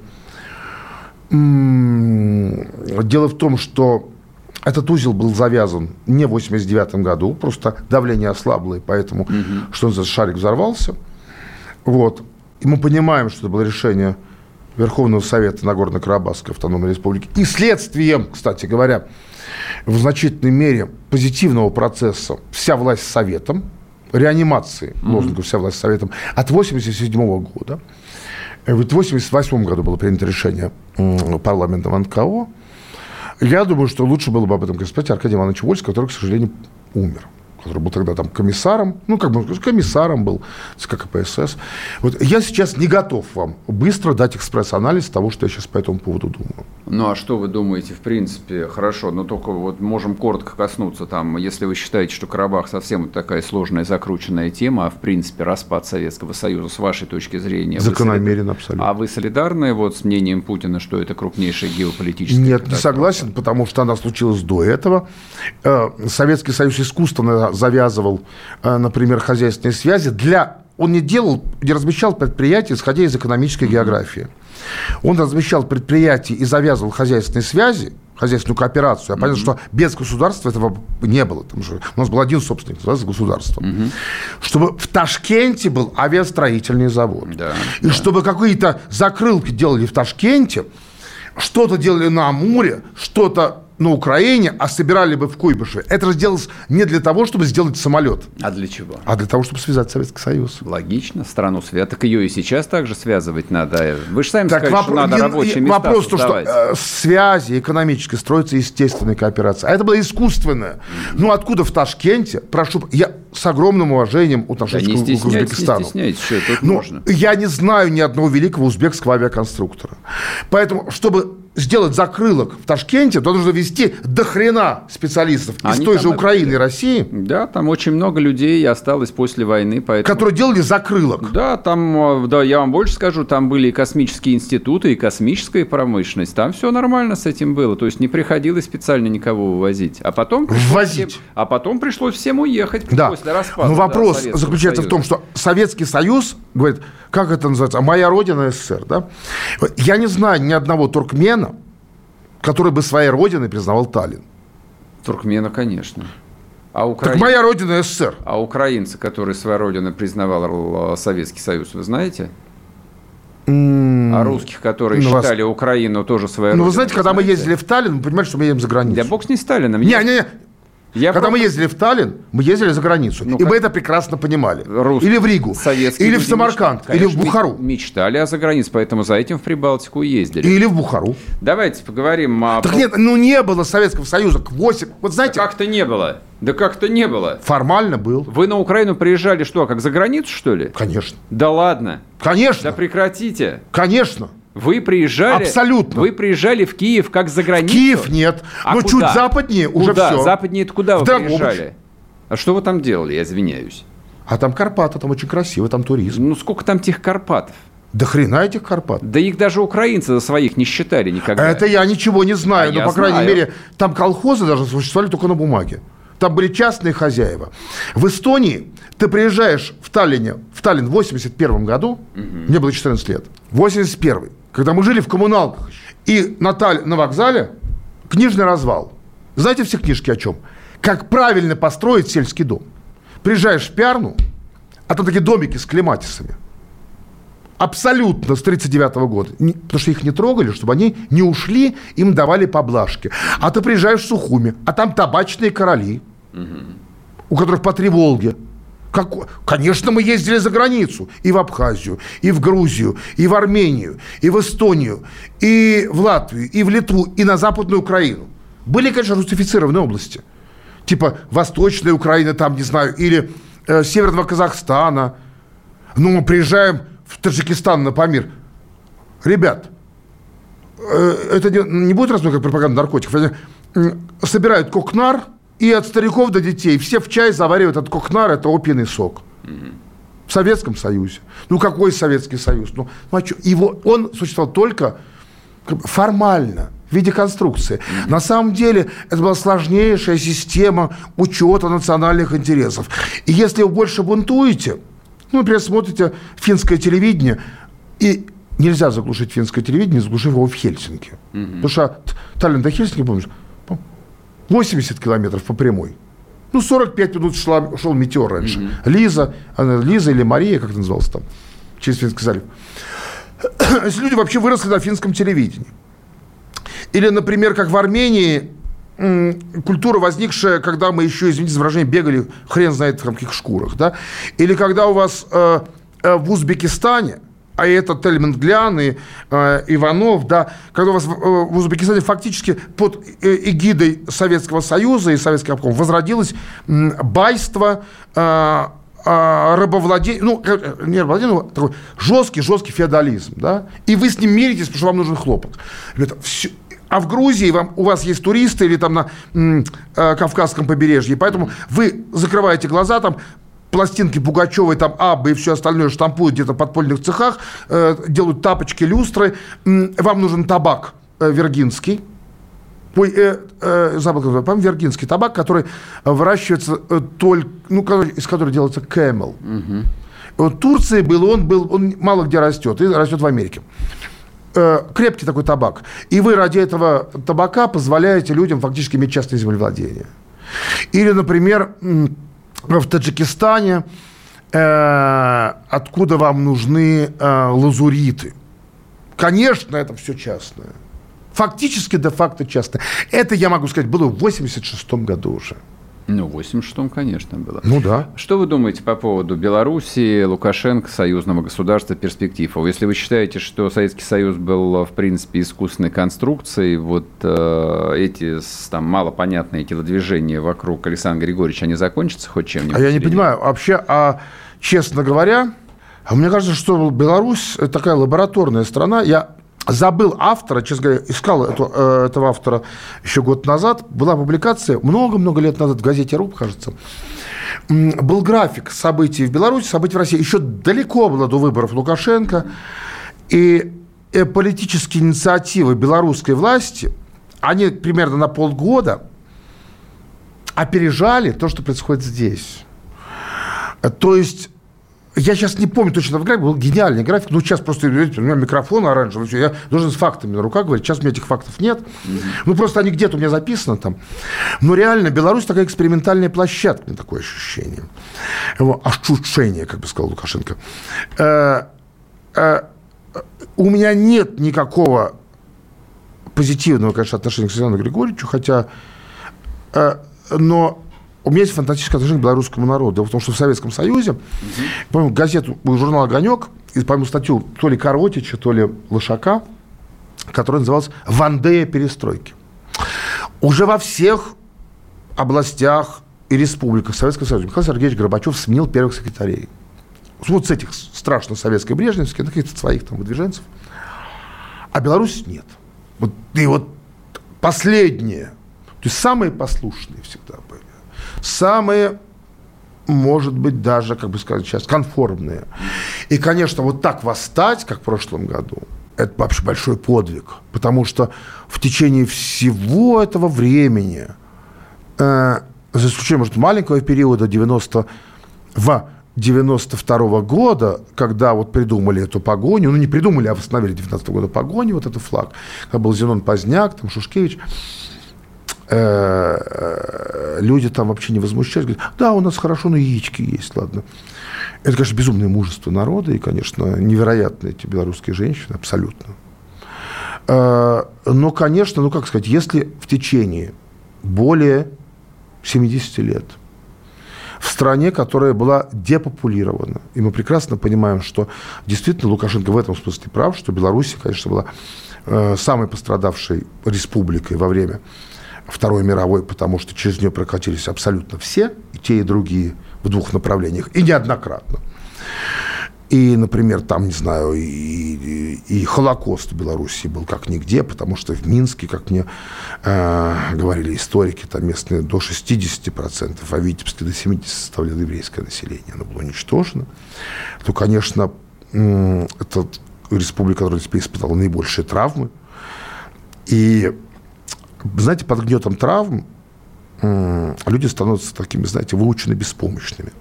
Дело в том, что этот узел был завязан не в 89 году, просто давление ослабло, и поэтому, угу. что за шарик взорвался. Вот. И мы понимаем, что это было решение Верховного Совета Нагорно-Карабахской автономной республики. И следствием, кстати говоря, в значительной мере позитивного процесса вся власть Советом, реанимации mm-hmm. лозунга «Вся власть Советом» от 1987 года. В 1988 году было принято решение парламентом НКО я думаю, что лучше было бы об этом сказать Аркадий Иванович Вольс, который, к сожалению, умер который был тогда там комиссаром, ну, как бы комиссаром был ЦК КПСС. Вот я сейчас не готов вам быстро дать экспресс-анализ того, что я сейчас по этому поводу думаю. Ну, а что вы думаете, в принципе, хорошо, но только вот можем коротко коснуться там, если вы считаете, что Карабах совсем вот такая сложная, закрученная тема, а в принципе распад Советского Союза с вашей точки зрения... Закономерен абсолютно. А вы солидарны вот с мнением Путина, что это крупнейшая геополитическая Нет, не согласен, потому что она случилась до этого. Э, Советский Союз искусственно завязывал, э, например, хозяйственные связи для... Он не делал, не размещал предприятия, исходя из экономической географии. Он размещал предприятия и завязывал хозяйственные связи, хозяйственную кооперацию. Я mm-hmm. понятно, что без государства этого не было. Потому что у нас был один собственник, называется государство. Mm-hmm. Чтобы в Ташкенте был авиастроительный завод. Да, и да. чтобы какие-то закрылки делали в Ташкенте, что-то делали на Амуре, что-то на Украине, а собирали бы в Куйбышеве. Это же делалось не для того, чтобы сделать самолет. А для чего? А для того, чтобы связать Советский Союз. Логично, страну связать. Так ее и сейчас также связывать надо. Вы же сами так сказали, воп... что надо рабочие места Вопрос в том, что э, связи экономической строятся естественной кооперацией. А это было искусственное. Mm-hmm. Ну, откуда в Ташкенте, прошу, я с огромным уважением отношусь да, к Узбекистану. Не стесняйтесь, что тут Но можно. Я не знаю ни одного великого узбекского авиаконструктора. Поэтому, чтобы сделать закрылок в Ташкенте, то нужно вести до хрена специалистов Они из той же Украины и России. Да, там очень много людей осталось после войны. Поэтому... Которые делали закрылок. Да, там, э, да, я вам больше скажу, там были и космические институты, и космическая промышленность. Там все нормально с этим было. То есть не приходилось специально никого вывозить. А потом... Ввозить. Всем, а потом пришлось всем уехать да. после распада. Но вопрос да, заключается Союза. в том, что Советский Союз говорит, как это называется, моя родина СССР, да? Я не знаю ни одного туркмена, который бы своей родиной признавал Таллин. Туркмена, конечно. А Укра... Так моя родина СССР. А украинцы, которые своей родиной признавал Советский Союз, вы знаете? А русских, которые ну, считали вас... Украину тоже своей Ну, вы знаете, когда знаете? мы ездили в Таллин, вы понимаете, что мы едем за границу. Да бог с ней Сталином. Не, не, не. Я Когда просто... мы ездили в Таллин, мы ездили за границу. Ну, и как... мы это прекрасно понимали. Русские, или в Ригу, или в Самарканд, меч... или в Бухару. Мечтали о загранице, поэтому за этим в Прибалтику ездили. Или в Бухару. Давайте поговорим о... Так нет, ну не было Советского Союза. 8... Вот знаете... Да как-то не было. Да как-то не было. Формально был. Вы на Украину приезжали что, как за границу, что ли? Конечно. Да ладно. Конечно. Да прекратите. Конечно. Вы приезжали... Абсолютно. Вы приезжали в Киев как за границу? Киев нет. А Но куда? чуть западнее уже куда? все. Западнее это куда вы Драгобыч. приезжали? А что вы там делали, я извиняюсь? А там Карпаты, там очень красиво, там туризм. Ну сколько там тех Карпатов? Да хрена этих Карпат. Да их даже украинцы за своих не считали никогда. Это я ничего не знаю, а но, по крайней знаю. мере, там колхозы даже существовали только на бумаге. Там были частные хозяева. В Эстонии ты приезжаешь в Таллине, в Таллин в 81 году, угу. мне было 14 лет, 81 когда мы жили в коммуналках, и на, Таль, на вокзале книжный развал. Знаете все книжки о чем? Как правильно построить сельский дом. Приезжаешь в Пиарну, а там такие домики с клематисами. Абсолютно с 1939 года. Потому что их не трогали, чтобы они не ушли, им давали поблажки. А ты приезжаешь в Сухуми, а там табачные короли, угу. у которых по три Волги. Как... Конечно, мы ездили за границу. И в Абхазию, и в Грузию, и в Армению, и в Эстонию, и в Латвию, и в Литву, и на Западную Украину. Были, конечно, русифицированные области. Типа Восточная Украина, там, не знаю, или э, Северного Казахстана. Ну, мы приезжаем в Таджикистан на Памир. Ребят, э, это не, не будет разве как пропаганда наркотиков. Собирают кокнар – и от стариков до детей. Все в чай заваривают от кохнара, это опийный сок. В Советском Союзе. Ну, какой Советский Союз? Ну, ну а что? Его, он существовал только формально, в виде конструкции. Mm-hmm. На самом деле это была сложнейшая система учета национальных интересов. И если вы больше бунтуете, ну, например, смотрите финское телевидение, и нельзя заглушить финское телевидение, заглушив его в Хельсинки. Mm-hmm. Потому что Таллин до Хельсинки, помнишь, 80 километров по прямой. Ну, 45 минут шла, шел метеор раньше. Mm-hmm. Лиза, она, Лиза или Мария, как это называлось там, через Финский залив. Если люди вообще выросли на финском телевидении. Или, например, как в Армении, культура, возникшая, когда мы еще, извините за выражение, бегали хрен знает в каких шкурах, да? Или когда у вас э, э, в Узбекистане – а это Тельман и э, Иванов, да, когда у вас в, э, Узбекистане фактически под э, эгидой Советского Союза и Советского обкома возродилось байство, э, э, рабовладение, ну, не рабовладение, но такой жесткий, жесткий феодализм, да, и вы с ним миритесь, потому что вам нужен хлопок. Ребята, все, а в Грузии вам, у вас есть туристы или там на э, Кавказском побережье, поэтому вы закрываете глаза, там пластинки Пугачевой, там Абы и все остальное штампуют где-то в подпольных цехах, э, делают тапочки, люстры. Вам нужен табак э, вергинский. Ой, э, э, забыл, как по вергинский табак, который выращивается э, только, ну, из которого делается кэмел. Угу. Вот Турции был, он был, он мало где растет, и растет в Америке э, крепкий такой табак. И вы ради этого табака позволяете людям фактически иметь частное землевладение. Или, например, в Таджикистане, э, откуда вам нужны э, лазуриты. Конечно, это все частное. Фактически, де-факто частное. Это, я могу сказать, было в 86 году уже. Ну, в 86-м, конечно, было. Ну да. Что вы думаете по поводу Белоруссии, Лукашенко, союзного государства, перспектив? Если вы считаете, что Советский Союз был, в принципе, искусственной конструкцией, вот э, эти там малопонятные телодвижения вокруг Александра Григорьевича, они закончатся хоть чем-нибудь? А я не понимаю, вообще, а честно говоря, мне кажется, что Беларусь такая лабораторная страна. Я забыл автора, честно говоря, искал эту, э, этого автора еще год назад. Была публикация много-много лет назад в газете «Руб», кажется. Был график событий в Беларуси, событий в России. Еще далеко было до выборов Лукашенко. И э, политические инициативы белорусской власти, они примерно на полгода опережали то, что происходит здесь. То есть я сейчас не помню точно, график был гениальный график. Ну, сейчас просто, видите, у меня микрофон оранжевый, все, я должен с фактами на руках говорить. Сейчас у меня этих фактов нет. Mm-hmm. Ну, просто они где-то у меня записаны там. Но реально, Беларусь такая экспериментальная площадка, мне такое ощущение. Его ощущение, как бы сказал Лукашенко. Э, э, у меня нет никакого позитивного, конечно, отношения к Александру Григорьевичу, хотя... Э, но у меня есть фантастическое отношение к белорусскому народу. Дело в том, что в Советском Союзе, угу. помню, газету, журнал «Огонек», и, по-моему, статью то ли Коротича, то ли Лошака, которая называлась «Вандея перестройки». Уже во всех областях и республиках Советского Союза Михаил Сергеевич Горбачев сменил первых секретарей. Вот с этих страшно советской брежневских, каких-то своих там выдвиженцев. А Беларусь нет. Вот, и вот последние, то есть самые послушные всегда были самые может быть, даже, как бы сказать сейчас, конформные. И, конечно, вот так восстать, как в прошлом году, это вообще большой подвиг, потому что в течение всего этого времени, э, за исключением, может, маленького периода 90 в 92 -го года, когда вот придумали эту погоню, ну не придумали, а восстановили 19 -го года погоню, вот этот флаг, когда был Зенон Поздняк, там Шушкевич, люди там вообще не возмущались, говорят, да, у нас хорошо, но яички есть, ладно. Это, конечно, безумное мужество народа и, конечно, невероятные эти белорусские женщины, абсолютно. Э, но, конечно, ну как сказать, если в течение более 70 лет в стране, которая была депопулирована. И мы прекрасно понимаем, что действительно Лукашенко в этом смысле прав, что Беларусь, конечно, была самой пострадавшей республикой во время Второй мировой, потому что через нее прокатились абсолютно все, и те, и другие, в двух направлениях, и неоднократно. И, например, там, не знаю, и, и, и Холокост в Беларуси был как нигде, потому что в Минске, как мне э, говорили историки, там местные до 60%, а в Витебске до 70% составляло еврейское население. Оно было уничтожено. То, конечно, э, это республика, которая теперь испытала наибольшие травмы. И знаете, под гнетом травм люди становятся такими, знаете, выученно беспомощными.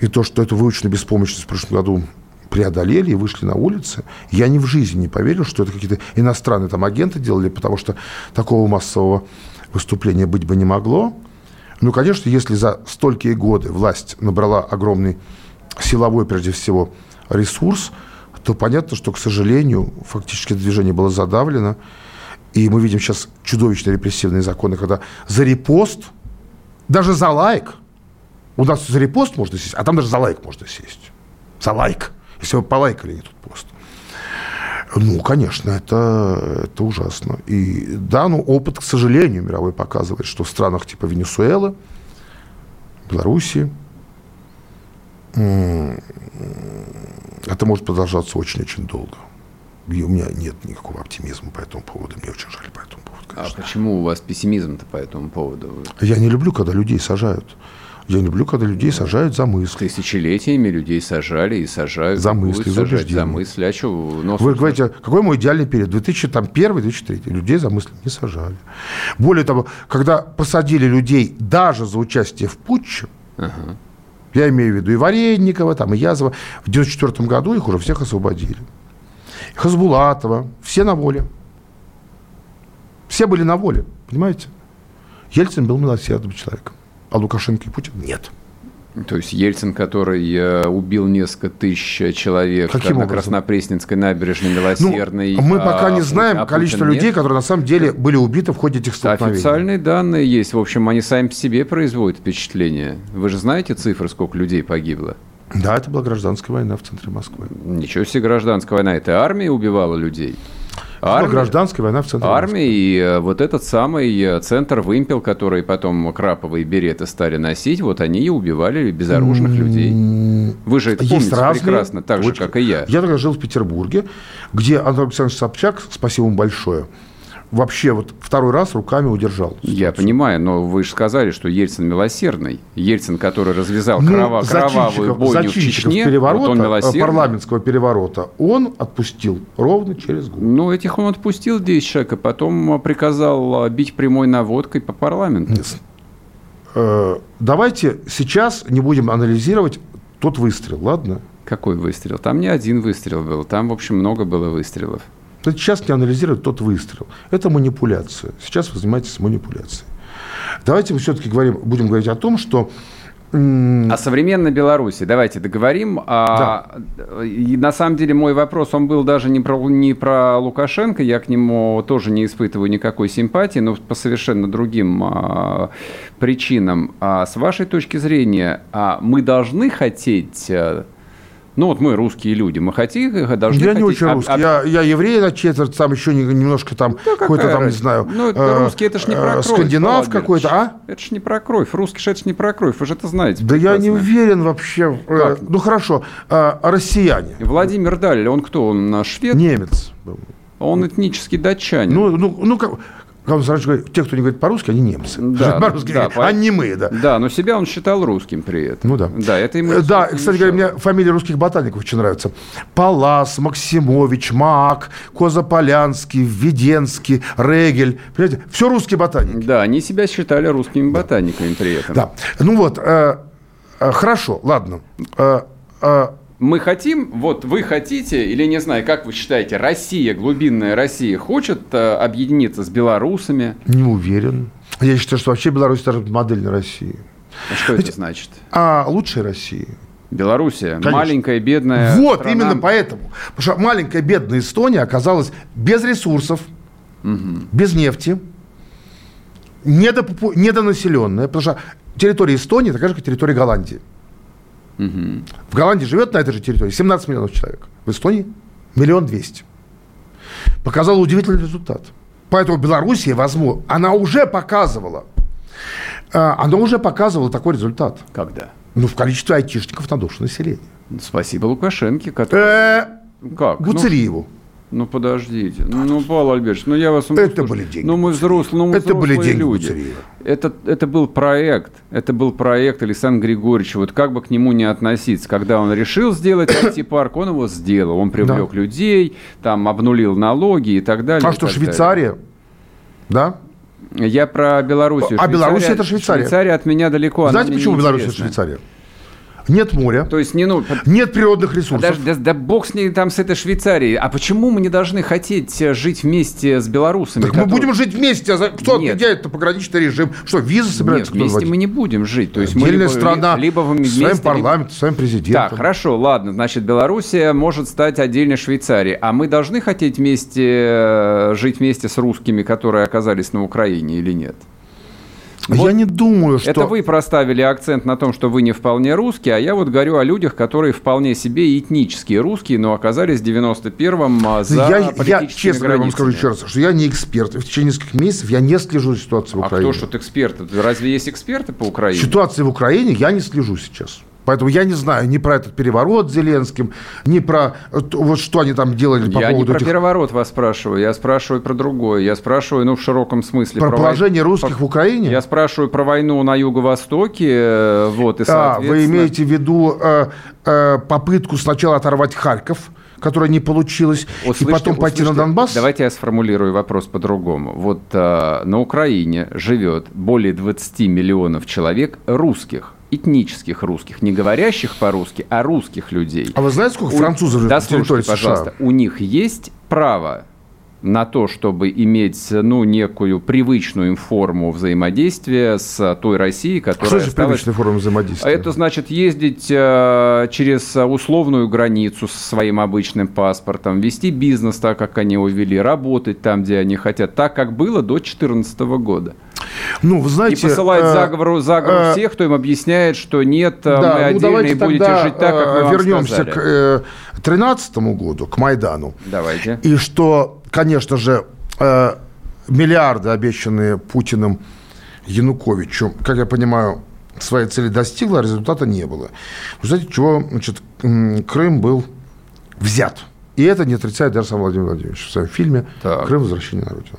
И то, что эту выученную беспомощность в прошлом году преодолели и вышли на улицы, я ни в жизни не поверил, что это какие-то иностранные там агенты делали, потому что такого массового выступления быть бы не могло. Ну, конечно, если за столькие годы власть набрала огромный силовой, прежде всего, ресурс, то понятно, что, к сожалению, фактически движение было задавлено. И мы видим сейчас чудовищные репрессивные законы, когда за репост, даже за лайк, у нас за репост можно сесть, а там даже за лайк можно сесть. За лайк. Если вы полайкали не тот пост. Ну, конечно, это, это ужасно. И да, ну, опыт, к сожалению, мировой показывает, что в странах типа Венесуэлы, Белоруссии, это может продолжаться очень-очень долго. И у меня нет никакого оптимизма по этому поводу. Мне очень жаль по этому поводу, а конечно. А почему у вас пессимизм-то по этому поводу? Я не люблю, когда людей сажают. Я не люблю, когда людей сажают за мысли. Тысячелетиями людей сажали и сажают. За мысли, за убеждения. За мысли. А что? Ну, Вы говорите, какой мой идеальный период? 2001-2003. Людей за мысли не сажали. Более того, когда посадили людей даже за участие в путче, ага. я имею в виду и Варенникова, там, и Язова, в 1994 году их уже всех освободили. Хасбулатова, все на воле. Все были на воле, понимаете? Ельцин был милосердным человеком, а Лукашенко и Путин нет. То есть Ельцин, который э, убил несколько тысяч человек Каким на образом? Краснопресненской набережной Милосердной. Ну, мы а, пока не знаем а количество людей, нет. которые на самом деле были убиты в ходе этих столкновений. Официальные данные есть. В общем, они сами по себе производят впечатление. Вы же знаете цифры, сколько людей погибло? Да, это была гражданская война в центре Москвы. Ничего себе гражданская война. Это армия убивала людей. Армия, гражданская война в центре Армия Москвы. и э, вот этот самый э, центр вымпел, который потом краповые береты стали носить, вот они и убивали безоружных людей. Вы же это Есть помните прекрасно, так очень, же, как и я. Я тогда жил в Петербурге, где Анатолий Александрович Собчак, спасибо ему большое, вообще вот второй раз руками удержал. Я понимаю, но вы же сказали, что Ельцин милосердный. Ельцин, который развязал ну, крова, кровавую бойню в Чечне, переворота, вот он милосердный. парламентского переворота, он отпустил ровно через год. Ну, этих он отпустил 10 человек, а потом приказал бить прямой наводкой по парламенту. Нет. Э, давайте сейчас не будем анализировать тот выстрел, ладно? Какой выстрел? Там не один выстрел был, там, в общем, много было выстрелов. Сейчас не анализируют тот выстрел. Это манипуляция. Сейчас вы занимаетесь манипуляцией. Давайте мы все-таки говорим, будем говорить о том, что о современной Беларуси давайте договорим. А, да. И на самом деле мой вопрос, он был даже не про, не про Лукашенко, я к нему тоже не испытываю никакой симпатии, но по совершенно другим а, причинам. А с вашей точки зрения, а мы должны хотеть э, ну вот мы русские люди, мы хотим, должны Я хотеть... не очень русский, об... я, я еврей на четверть, там еще немножко там да какой-то там, не знаю, ну, это э, русский, это ж не про кровь, скандинав какой-то, а? Это ж не про кровь, русский же это ж не про кровь, вы же это знаете. Да я не уверен вообще. Э, как? Ну хорошо, а, россияне. Владимир Даль, он кто, он швед? Немец. Он этнический датчанин. Ну, ну, ну как, он сразу говорит, те, кто не говорит по-русски, они немцы. Да, по-русски да, говорят, по... а не мы, да. Да, но себя он считал русским при этом. Ну да. Да, это ему э, Да, кстати говоря, мне фамилии русских ботаников очень нравятся. Палас, Максимович, Мак, Козаполянский, Введенский, Регель. Понимаете, все русские ботаники. Да, они себя считали русскими да. ботаниками при этом. Да. Ну вот, э, э, хорошо, ладно. Э, э, мы хотим, вот вы хотите, или не знаю, как вы считаете, Россия, глубинная Россия, хочет э, объединиться с белорусами? Не уверен. Я считаю, что вообще Беларусь это модель России. А что Ведь, это значит? А лучшей России. Белоруссия, Конечно. маленькая, бедная Вот, страна. именно поэтому. Потому что маленькая, бедная Эстония оказалась без ресурсов, угу. без нефти, недопопу... недонаселенная, потому что территория Эстонии такая же, как территория Голландии. Угу. В Голландии живет на этой же территории 17 миллионов человек. В Эстонии миллион двести. Показала удивительный результат. Поэтому Белоруссия, возможно, она уже показывала, э, она уже показывала такой результат. Когда? Ну, в количестве айтишников на душу населения. Спасибо Лукашенко, который... Э, как? Гуцериеву. Ну, ну подождите, ну Павел Альбертович, ну я вас Это слушаю. были деньги. Ну мы взрослые, ну мы это взрослые были деньги люди. Это это был проект, это был проект Александра Григорьевича. Вот как бы к нему не относиться, когда он решил сделать IT-парк, он его сделал, он привлек да. людей, там обнулил налоги и так далее. А что Швейцария, да? Я про Белоруссию. А Беларусь это Швейцария. Швейцария от меня далеко. Знаете, почему Беларусь это Швейцария? Нет моря. То есть не ну, нет природных ресурсов. Даже, да, да бог с ней там с этой Швейцарией. А почему мы не должны хотеть э, жить вместе с белорусами? Так которые... мы будем жить вместе. А за... Кто нет. определяет пограничный режим? Что, визы собираются Нет, вместе мы не будем жить. То есть Отдельная мы либо, страна либо вместе, своим парламентом, либо... своим президентом. Так, хорошо, ладно. Значит, Белоруссия может стать отдельной Швейцарией. А мы должны хотеть вместе э, жить вместе с русскими, которые оказались на Украине или нет? Вот я не думаю, что... Это вы проставили акцент на том, что вы не вполне русские, а я вот говорю о людях, которые вполне себе этнические русские, но оказались в 91-м а, за я, я честно границами. вам скажу еще раз, что я не эксперт. В течение нескольких месяцев я не слежу за ситуацией в Украине. А кто что эксперт? Разве есть эксперты по Украине? Ситуации в Украине я не слежу сейчас. Поэтому я не знаю ни про этот переворот с Зеленским, ни про вот что они там делали по я поводу не про этих... переворот вас спрашиваю, я спрашиваю про другое. Я спрашиваю, ну, в широком смысле. Про, про положение вой... русских в Украине? Я спрашиваю про войну на Юго-Востоке, э, вот, и, А, вы имеете в виду э, э, попытку сначала оторвать Харьков, которая не получилась, услышьте, и потом пойти услышьте, на Донбасс? Давайте я сформулирую вопрос по-другому. Вот э, на Украине живет более 20 миллионов человек русских этнических русских, не говорящих по-русски, а русских людей. А вы знаете, сколько французов живет на территории США? пожалуйста, у них есть право на то, чтобы иметь ну, некую привычную им форму взаимодействия с той Россией, которая Что значит привычная форма взаимодействия? Это значит ездить э, через условную границу со своим обычным паспортом, вести бизнес так, как они его вели, работать там, где они хотят, так, как было до 2014 года. Ну, вы знаете... И посылать э, заговору, заговору э, всех, кто им объясняет, что нет, э, да, мы ну, отдельно и будете жить так, как мы вернемся вам сказали. к 2013 году, к Майдану. Давайте. И что, конечно же, миллиарды, обещанные Путиным Януковичу, как я понимаю, своей цели достигла, а результата не было. Вы знаете, чего значит, Крым был взят. И это не отрицает даже сам Владимир Владимирович в своем фильме так. «Крым. Возвращение на родину».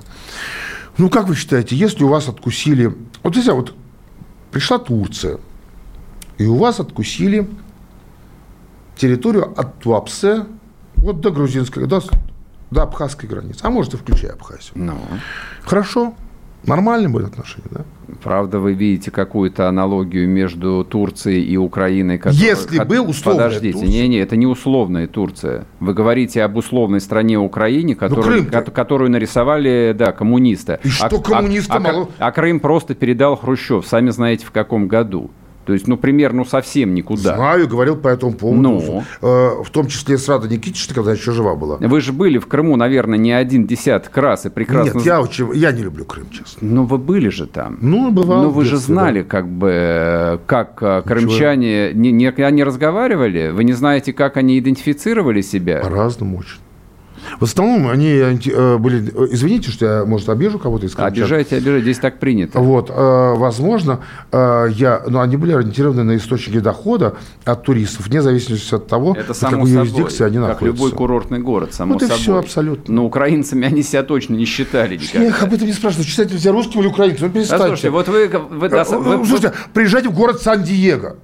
Ну, как вы считаете, если у вас откусили... Вот если вот пришла Турция, и у вас откусили территорию от Туапсе вот до грузинской, до, до абхазской границы, а может и включая Абхазию. Ну. Хорошо. Нормальные были отношения, да? Правда, вы видите какую-то аналогию между Турцией и Украиной? Которая, Если бы условная Подождите, не-не, это не условная Турция. Вы говорите об условной стране Украине, Ну, которую, ко- которую нарисовали, да, коммунисты. И что а, коммунистам а- а- мало? а Крым просто передал Хрущев, сами знаете в каком году. То есть, ну, пример, ну, совсем никуда. Знаю, говорил по этому поводу. Ну? Э, в том числе с Радой Никитичной, когда еще жива была. Вы же были в Крыму, наверное, не один десяток раз и прекрасно... Нет, я, очень, я не люблю Крым, честно. Ну, вы были же там. Ну, бывало. Ну, в вы же детстве, знали, да. как бы, как э, крымчане не, не, они разговаривали? Вы не знаете, как они идентифицировали себя? По-разному очень. В основном они э, были... э, Извините, что я, может, обижу кого-то из крымчан. Обижайте, обижайте, здесь так принято. Вот, э, возможно, я, но они были ориентированы на источники дохода от туристов, вне зависимости от того, Это в само какой собой, юрисдикции они как находятся. любой курортный город, само Вот и собой. всё, абсолютно. Но украинцами они себя точно не считали никогда. Я их об этом не спрашиваю. Читайте все русским или украинцем? Ну, Да, перестаньте. слушайте, вот вы... вы, да, вы- Слушайте, приезжайте в город Сан-Диего,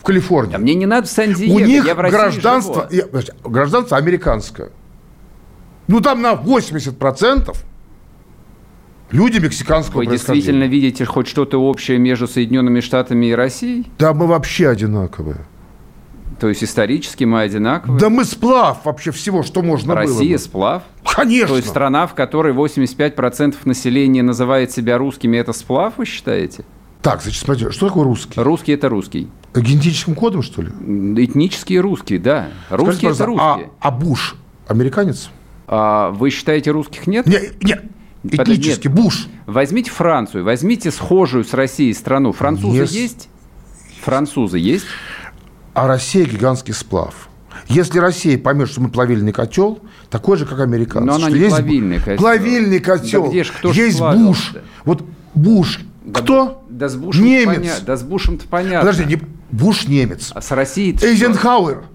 в Калифорнии. Да мне не надо в Сан-Диего, У них гражданство, я- гражданство американское. Ну, там на 80% люди мексиканского Вы действительно видите хоть что-то общее между Соединенными Штатами и Россией? Да мы вообще одинаковые. То есть исторически мы одинаковые? Да мы сплав вообще всего, что можно было. Россия сплав? Конечно. То есть страна, в которой 85% населения называет себя русскими, это сплав, вы считаете? Так, значит, смотрите, что такое русский? Русский это русский. Генетическим кодом, что ли? Этнические русские, да. Русские это пожалуйста, русские. А, а Буш американец? А вы считаете русских нет? Не, не, Подожди, этнически, Буш. Возьмите Францию, возьмите схожую с Россией страну. Французы Yes. есть? Французы есть? А Россия гигантский сплав. Если Россия поймет, что мы плавильный котел, такой же, как американцы. Но она что не есть плавильный котел. Плавильный котел. Да где ж, кто есть плавился-то? Буш. Вот Буш. Да- Кто? Да с Бушем Немец. Да с Бушем-то понятно. Подожди, не, Буш немец. А с Россией Эйзенхауэр. Хорошая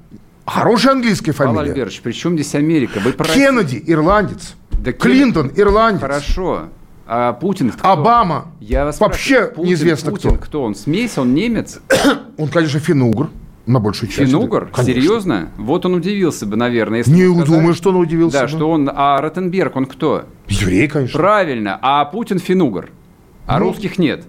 английская Павел фамилия. Альбертович, при чем здесь Америка? Вы про Кеннеди, ирландец. Да Клинтон, ирландец. Хорошо. А Путин кто? Обама. Я вас Вообще Путин, неизвестно Путин кто. кто. Он смесь, он немец? Он, конечно, финугр. На большую часть. Финугр? Конечно. Серьезно? Вот он удивился бы, наверное, если Не сказали- думаю, что он удивился Да, бы. что он... А Ротенберг, он кто? Еврей, конечно. Правильно. А Путин финугр. А Ну. русских нет.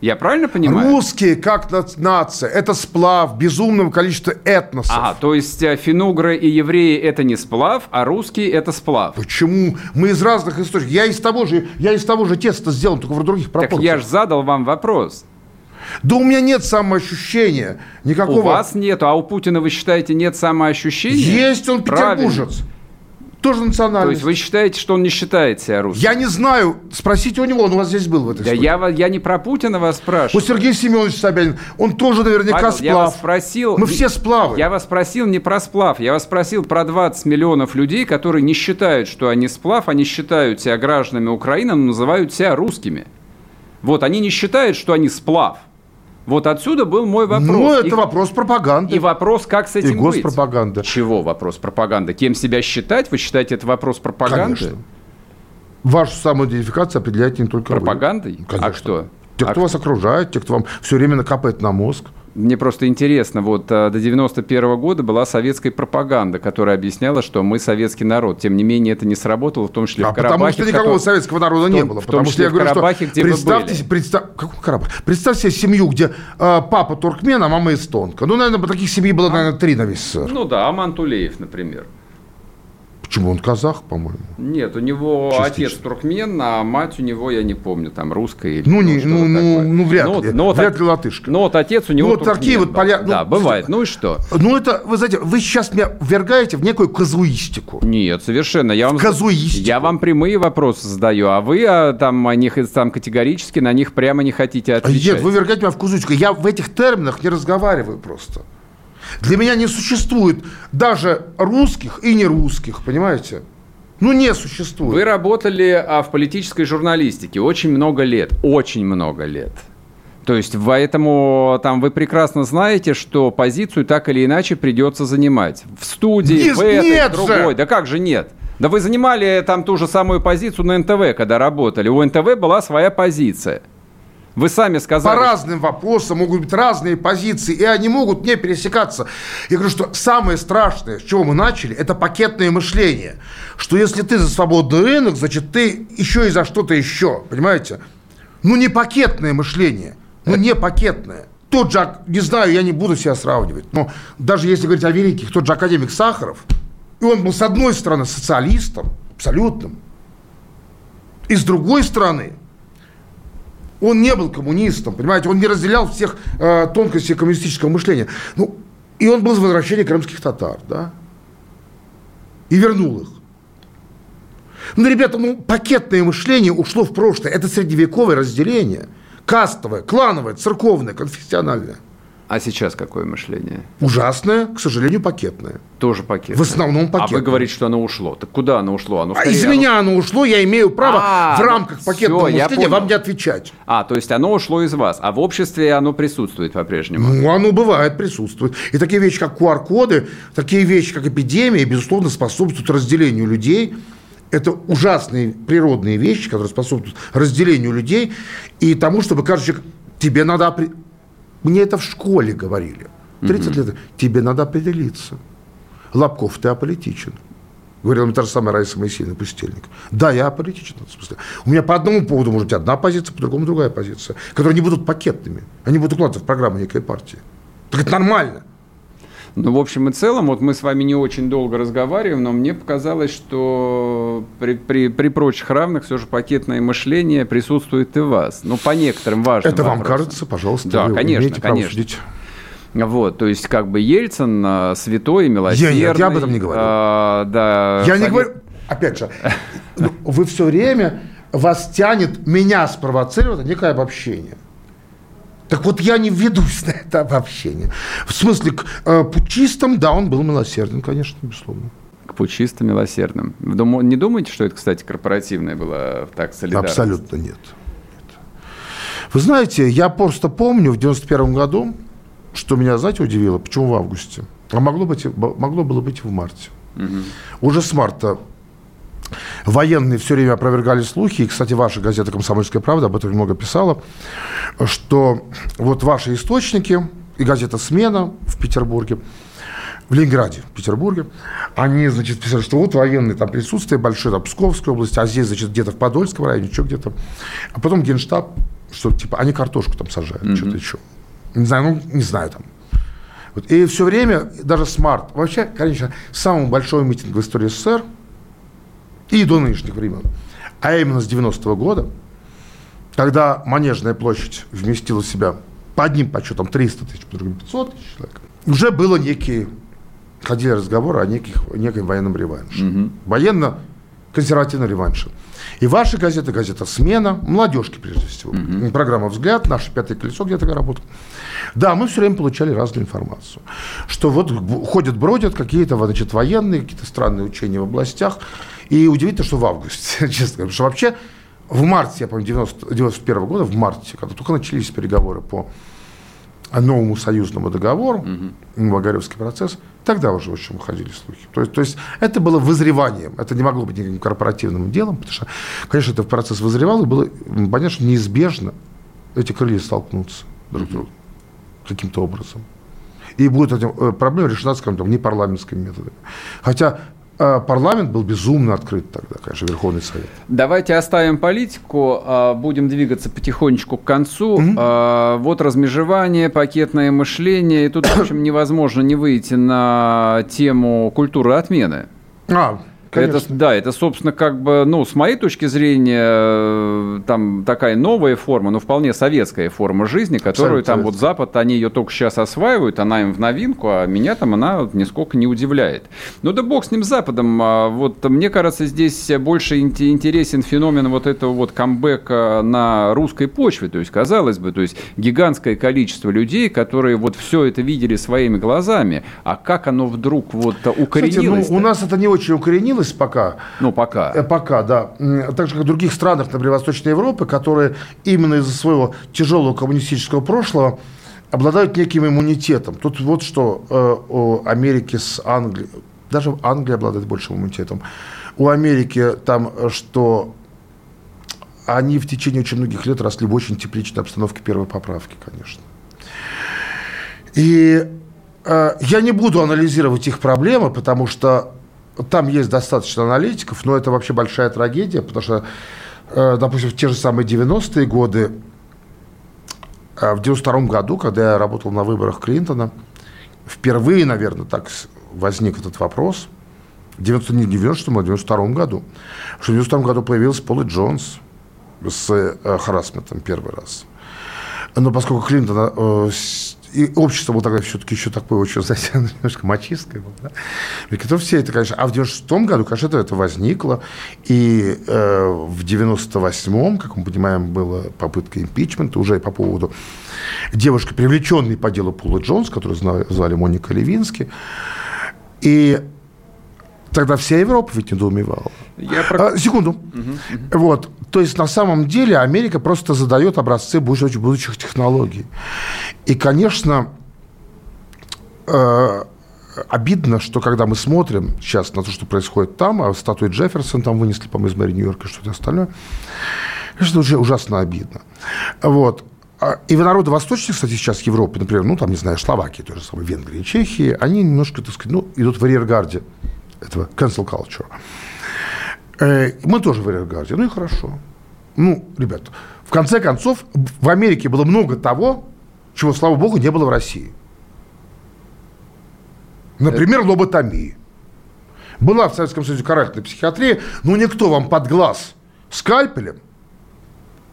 Я правильно понимаю? Русские, как на- нация, это сплав безумного количества этносов. Ага, то есть э, финугры и евреи это не сплав, а русские это сплав. Почему? Мы из разных источников. Я из того же, я из того же теста сделан, только в других Так пропорциях. я же задал вам вопрос. Да у меня нет самоощущения никакого. У вас нету, а у Путина, вы считаете, нет самоощущения? Есть он Правильно. Тоже То национальность. есть вы считаете, что он не считает себя русским? Я не знаю. Спросите у него, он у вас здесь был в этой Да я, я не про Путина вас спрашиваю. Вот Сергей Семенович Собянин, он тоже наверняка Павел, сплав. я вас спросил... Мы все сплавы. Я вас спросил не про сплав, я вас спросил про 20 миллионов людей, которые не считают, что они сплав, они считают себя гражданами Украины, но называют себя русскими. Вот, они не считают, что они сплав. Вот отсюда был мой вопрос. Ну, это И- вопрос пропаганды. И вопрос, как с этим И госпропаганда. быть? Чего вопрос пропаганды? Кем себя считать? Вы считаете это вопрос пропаганды? Конечно. Вашу самоидентификацию определяете не только вы. Пропагандой? Конечно. А кто? Те, А кто вас окружает, те, кто вам все время накапает на мозг. Мне просто интересно, вот э, до 91 года была советская пропаганда, которая объясняла, что мы советский народ. Тем не менее, это не сработало, в том числе А в Карабахе. потому что никакого котором- советского народа в не том- было. в том Потому что я говорю, Карабахе, что где представьте, были. представь, какой Карабах? Представь себе семью, где э, папа туркмен, а мама эстонка. Ну, наверное, таких семей было, наверное, три на весь СССР. Ну да, Аман Тулеев, например. Почему? Он казах, по-моему. Нет, у него Частично. отец туркмен, а мать у него, я не помню, там русская или Ну, не, что-то ну, ну, такое. ну, вряд Ну, ли. ну, вот вряд от- ли латышка. Ну, вот отец у него Ну, вот туркмен такие вот поля- ну, Да, бывает. Ну и что? Ну, это, вы знаете, вы сейчас меня ввергаете в некую казуистику. Нет, совершенно. Я вам, казуистику. я вам прямые вопросы задаю, а вы а, там, о них, там категорически на них прямо не хотите отвечать. Нет, вы вергаете меня в казуистику. Я в этих терминах не разговариваю просто. Для меня не существует даже русских и нерусских, понимаете? Ну, не существует. Вы работали а, в политической журналистике очень много лет, очень много лет. То есть поэтому там вы прекрасно знаете, что позицию так или иначе придется занимать. В студии, Не- в этой, нет в другой. же! Да как же нет? Да вы занимали там ту же самую позицию на НТВ, когда работали. У НТВ была своя позиция. Вы сами сказали. По разным вопросам могут быть разные позиции, и они могут не пересекаться. Я говорю, что самое страшное, с чего мы начали, это пакетное мышление. Что если ты за свободный рынок, значит, ты еще и за что-то еще. Понимаете? Ну, не пакетное мышление. Ну, не пакетное. Тот же, не знаю, я не буду себя сравнивать, но даже если говорить о великих, тот же академик Сахаров, и он был, с одной стороны, социалистом, абсолютным, и с другой стороны, он не был коммунистом, понимаете, он не разделял всех э, тонкостей коммунистического мышления. Ну, и он был за возвращение крымских татар, да, и вернул их. Ну, ребята, ну, пакетное мышление ушло в прошлое. Это средневековое разделение. Кастовое, клановое, церковное, конфессиональное. А сейчас какое мышление? Ужасное, к сожалению, пакетное. Тоже пакетное. В основном пакетное. А вы говорите, что оно ушло. Так куда оно ушло? Оно а из оно... меня оно ушло, я имею право а, в рамках пакетного все, мышления вам не отвечать. А, то есть оно ушло из вас, а в обществе оно присутствует по-прежнему? Ну, оно бывает, присутствует. И такие вещи, как QR-коды, такие вещи, как эпидемия, безусловно, способствуют разделению людей. Это ужасные природные вещи, которые способствуют разделению людей и тому, чтобы каждый человек... Тебе надо мне это в школе говорили. 30 угу. лет. Тебе надо определиться. Лобков, ты аполитичен. Говорила мне та же самая Раиса Моисеевна Пустельник. Да, я аполитичен. У меня по одному поводу может быть одна позиция, по другому другая позиция, которые не будут пакетными. Они будут укладываться в программу некой партии. Так это нормально. Ну, в общем и целом, вот мы с вами не очень долго разговариваем, но мне показалось, что при, при, при прочих равных все же пакетное мышление присутствует и у вас. Ну, по некоторым важным Это вопросам. вам кажется, пожалуйста, да, вы конечно, конечно. Вот, то есть как бы Ельцин а, святой, милосердный. Я, нет, я об этом не говорю. А, да, я совет... не говорю, опять же, вы все время, вас тянет меня спровоцировать некое обобщение. Так вот я не ведусь на это обобщение. В смысле, к э, путчистам, да, он был милосерден, конечно, безусловно. К путчистам милосердным. Вы не думаете, что это, кстати, корпоративное было так солидарность? Абсолютно нет. нет. Вы знаете, я просто помню в 91 году, что меня, знаете, удивило, почему в августе? А могло, быть, могло было быть в марте. Угу. Уже с марта Военные все время опровергали слухи, и, кстати, ваша газета «Комсомольская правда» об этом много писала, что вот ваши источники и газета «Смена» в Петербурге, в Ленинграде, в Петербурге, они, значит, писали, что вот военные там присутствие большое, там, Псковская область, а здесь, значит, где-то в Подольском районе, что где-то. А потом Генштаб, что, типа, они картошку там сажают, mm-hmm. что-то еще. Не знаю, ну, не знаю там. Вот. И все время, даже смарт, вообще, конечно, самый большой митинг в истории СССР – и до нынешних времен. А именно с 90-го года, когда Манежная площадь вместила в себя по одним подсчетам 300 тысяч, по другим 500 тысяч человек, уже было некие, ходили разговоры о неких, неком военном реванше. Угу. Военно-консервативном реванше. И ваша газета, газета «Смена», молодежки прежде всего, угу. программа «Взгляд», наше «Пятое колесо» где-то работает. Да, мы все время получали разную информацию, что вот ходят, бродят какие-то значит, военные, какие-то странные учения в областях, и удивительно, что в августе, честно говоря, что вообще в марте, я помню, 90, 91 года, в марте, когда только начались переговоры по новому союзному договору, угу. Багаревский процесс, тогда уже, в общем, ходили слухи. То есть, то есть это было вызреванием, это не могло быть никаким корпоративным делом, потому что, конечно, это процесс вызревал, и было понятно, что неизбежно эти крылья столкнутся друг с другом каким-то образом. И будет эта э, проблема решена, скажем, там, не парламентскими методами. Хотя парламент был безумно открыт тогда, конечно, Верховный Совет. Давайте оставим политику, а, будем двигаться потихонечку к концу. Mm-hmm. Вот размежевание, пакетное мышление. И тут, в общем, невозможно не выйти на тему культуры отмены. А, Конечно. Это, да, это, собственно, как бы, ну, с моей точки зрения, э, там такая новая форма, но вполне советская форма жизни, которую Абсолютно там вот Запад, они ее только сейчас осваивают, она им в новинку, а меня там она нисколько не удивляет. Ну да бог с ним Западом, а вот мне кажется, здесь больше интересен феномен вот этого вот камбэка на русской почве, то есть, казалось бы, то есть гигантское количество людей, которые вот все это видели своими глазами, а как оно вдруг вот укоренилось? Кстати, ну, у нас это не очень укоренилось, изменилось пока. Ну, пока. Э, пока, да. Так же, как в других странах, например, Восточной Европы, которые именно из-за своего тяжелого коммунистического прошлого обладают неким иммунитетом. Тут вот что э, у Америки с Англией, даже Англия обладает большим иммунитетом. У Америки там, что они в течение очень многих лет росли в очень тепличной обстановке первой поправки, конечно. И э, я не буду анализировать их проблемы, потому что там есть достаточно аналитиков, но это вообще большая трагедия, потому что, э, допустим, в те же самые 90-е годы, э, в 92 году, когда я работал на выборах Клинтона, впервые, наверное, так возник этот вопрос, в 90, не 90 а в 92 году, что в 92 году появился Пол Джонс с э, харасментом первый раз. Но поскольку Клинтон э, и общество было тогда все-таки еще такое очень, знаете, немножко мачистское было, да? то все это, конечно, а в 96-м году, конечно, это, это возникло, и э, в 98-м, как мы понимаем, была попытка импичмента уже по поводу девушки, привлеченной по делу Пола Джонс, которую звали Моника Левински, и тогда вся Европа ведь недоумевала. Я про... а, секунду. Угу, угу. Вот. То есть на самом деле Америка просто задает образцы будущих, будущих технологий. И, конечно, э, обидно, что когда мы смотрим сейчас на то, что происходит там, а статую Джефферсон там вынесли, по-моему, из мэрии Нью-Йорка и что-то остальное, это уже ужасно обидно. Вот. А, и в народы восточных, кстати, сейчас Европы, например, ну, там, не знаю, Словакии, той же самой Венгрии, Чехии, они немножко, так сказать, ну, идут в арьергарде этого cancel culture. Э, мы тоже в арьергарде. Ну и хорошо. Ну, ребят, в конце концов, в Америке было много того, чего, слава богу, не было в России. Например, лоботомии. Была в Советском Союзе карательная психиатрия, но никто вам под глаз скальпелем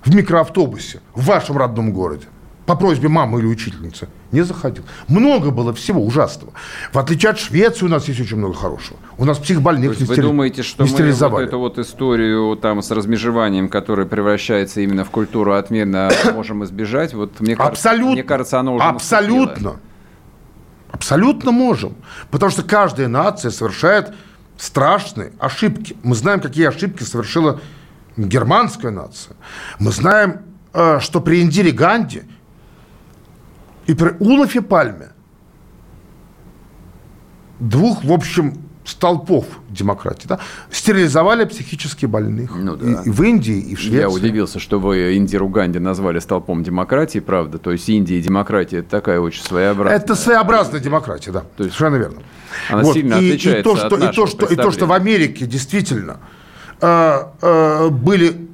в микроавтобусе в вашем родном городе по просьбе мамы или учительницы не заходил. Много было всего ужасного. В отличие от Швеции у нас есть очень много хорошего. У нас психбольных не Вы думаете, что мы вот эту вот историю там с размежеванием, которая превращается именно в культуру отмены, можем избежать? Вот мне абсолютно, кажется, мне кажется, оно уже Абсолютно. Наступило. Абсолютно можем. Потому что каждая нация совершает страшные ошибки. Мы знаем, какие ошибки совершила германская нация. Мы знаем, э, что при Индире Ганди – и при Улафе Пальме, двух, в общем, столпов демократии, да, стерилизовали психически больных. Ну, да. и, и в Индии, и в Швеции. Я удивился, что вы Индиру Ганди назвали столпом демократии, правда. То есть Индия и демократия – это такая очень своеобразная. Это своеобразная демократия, да. То есть, совершенно верно. Она вот. сильно и, отличается и то, что, от и то, что, и то, что в Америке действительно э, э, были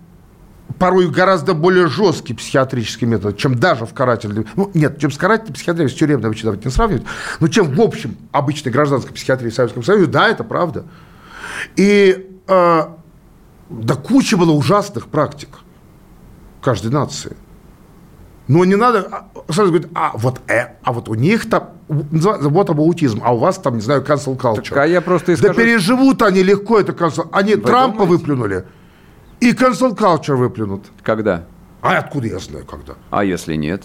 порой гораздо более жесткий психиатрический метод, чем даже в карательной... Ну, нет, чем с карательной психиатрией, с тюремной вообще давайте не сравнивать, но чем в общем обычной гражданской психиатрии в Советском Союзе, да, это правда. И э, да куча было ужасных практик каждой нации. Но не надо а, сразу говорить, а вот, э, а вот у них там, вот аутизм, а у вас там, не знаю, cancel culture. Так, а я просто и скажу... Да переживут они легко это cancel. Они Вы Трампа думаете? выплюнули. И cancel culture выплюнут. Когда? А откуда я знаю, когда? А если нет?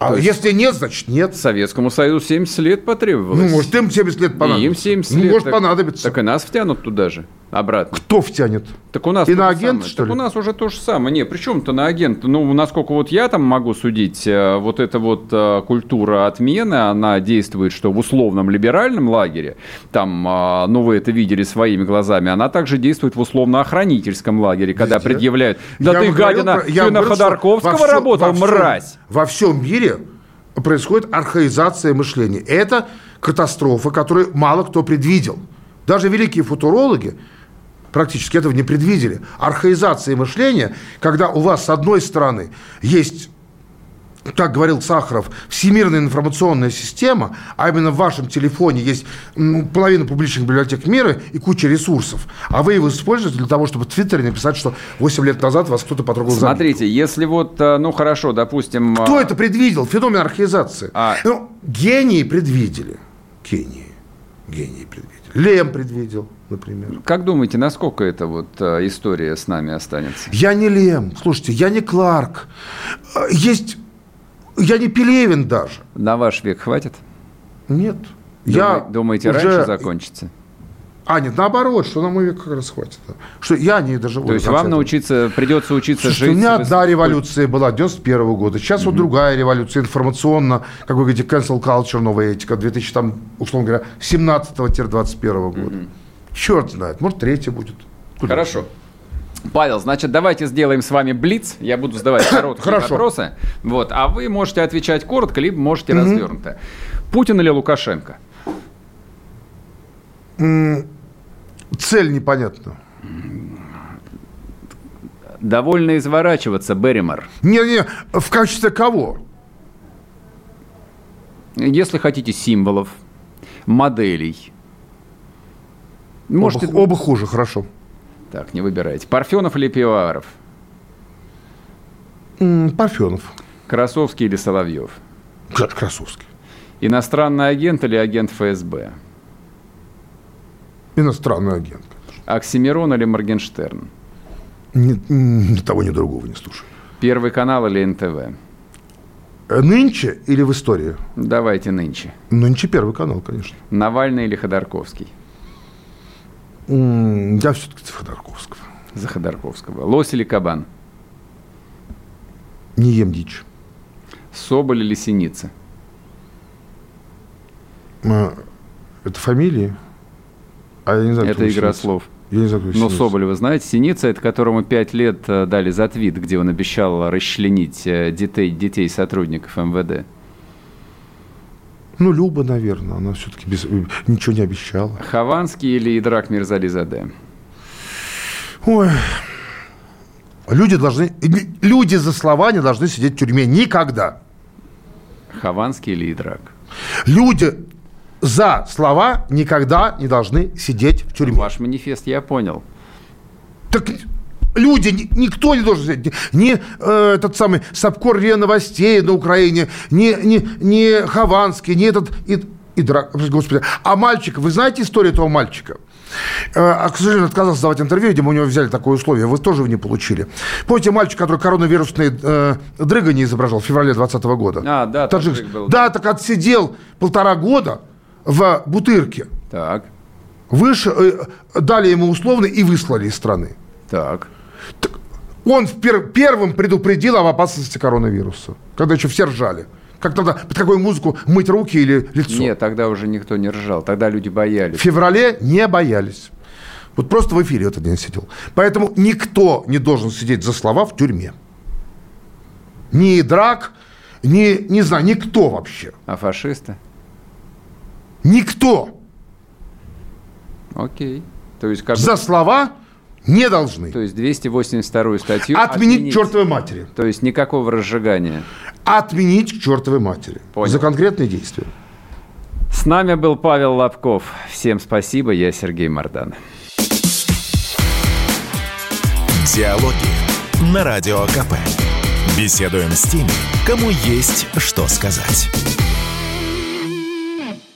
А есть... если нет, значит нет. Советскому Союзу 70 лет потребовалось. Ну, может, им 70 лет понадобится. И им 70 ну, лет. может, так, понадобится. Так и нас втянут туда же обратно. Кто втянет? Так у нас Иноагент, что ли? Так у нас уже то же самое. Не, при чем-то на агент. Ну, насколько вот я там могу судить, э, вот эта вот э, культура отмены, она действует, что в условном либеральном лагере, там, э, ну, вы это видели своими глазами, она также действует в условно-охранительском лагере, когда Везде. предъявляют, да я ты, гадина, про... ты на Ходорковского работал, во всем, мразь. Во всем мире происходит архаизация мышления. Это катастрофа, которую мало кто предвидел. Даже великие футурологи практически этого не предвидели. Архаизация мышления, когда у вас с одной стороны есть как говорил Сахаров, всемирная информационная система, а именно в вашем телефоне есть ну, половина публичных библиотек мира и куча ресурсов, а вы его используете для того, чтобы в Твиттере написать, что 8 лет назад вас кто-то потрогал Смотрите, забитку. если вот, э, ну хорошо, допустим... Кто а... это предвидел? Феномен архаизации. А... Ну, гении предвидели. Гении. Гении предвидели. Лем предвидел, например. Как думаете, насколько эта вот э, история с нами останется? Я не Лем, слушайте, я не Кларк. Э, есть... Я не Пелевин даже. На ваш век хватит? Нет. Думай, я думаете, уже... раньше закончится? А, нет, наоборот, что на мой век как раз хватит. Что я не доживу. То есть вам этого. научиться, придется учиться Слушайте, жить... У меня одна революция была 91 -го года. Сейчас угу. вот другая революция информационно, как вы говорите, cancel culture, новая этика, 2000, там, условно говоря, 17-21 года. Угу. Черт знает, может, третья будет. Куда Хорошо. Павел, значит, давайте сделаем с вами блиц. Я буду задавать короткие Хорошо. вопросы. Вот, а вы можете отвечать коротко, либо можете развернуто. Путин или Лукашенко? Цель непонятна. Довольно изворачиваться, Берримор. Не-не, в качестве кого? Если хотите символов, моделей. Можете... Оба, оба хуже, хорошо. Так, не выбирайте. Парфенов или Пивоваров? Парфенов. Красовский или Соловьев? Кра- Красовский. Иностранный агент или агент ФСБ? Иностранный агент. Оксимирон или Моргенштерн? Ни, ни того, ни другого не слушаю. Первый канал или НТВ? Э, Нынче или в истории? Давайте нынче. Нынче первый канал, конечно. Навальный или Ходорковский? Я все-таки за Ходорковского. За Ходорковского. Лось или Кабан? Не ем дичь. Соболь или Синица? Это фамилии? А я не знаю, Это игра Синица. слов. Я не знаю, Но Синица. Соболева, знаете, Синица, это которому пять лет э, дали за твит, где он обещал расчленить э, детей, детей сотрудников МВД. Ну, Люба, наверное. Она все-таки без... ничего не обещала. Хованский или Идрак Мирзализаде? Ой. Люди должны... Люди за слова не должны сидеть в тюрьме никогда. Хованский или Идрак? Люди за слова никогда не должны сидеть в тюрьме. Ваш манифест я понял. Так люди, ни- никто не должен сидеть. Ни э, этот самый Сапкор РИА Новостей на Украине, ни, ни, ни Хованский, ни этот... И, и драк- Господи. А мальчик, вы знаете историю этого мальчика? Э, А, к сожалению, отказался давать интервью, видимо, у него взяли такое условие, вы тоже не получили. Помните мальчик, который коронавирусные э, дрыга не изображал в феврале 2020 года? А, да, Таджик. был, Да, так отсидел полтора года в Бутырке. Так, Выше, э, дали ему условно и выслали из страны. так. Он в пер- первым предупредил об опасности коронавируса, когда еще все ржали. Как тогда, под какую музыку мыть руки или лицо? Нет, тогда уже никто не ржал, тогда люди В боялись. феврале не боялись. Вот просто в эфире этот день сидел. Поэтому никто не должен сидеть за слова в тюрьме. Ни драк, ни, не знаю, никто вообще. А фашисты? Никто Окей. То есть, как за слова не должны. то есть 282 статью Отменить к чертовой матери. То есть никакого разжигания. Отменить к чертовой матери. Понял. За конкретные действия. С нами был Павел Лобков. Всем спасибо, я Сергей Мордан. Диалоги на Радио КП. Беседуем с теми, кому есть что сказать.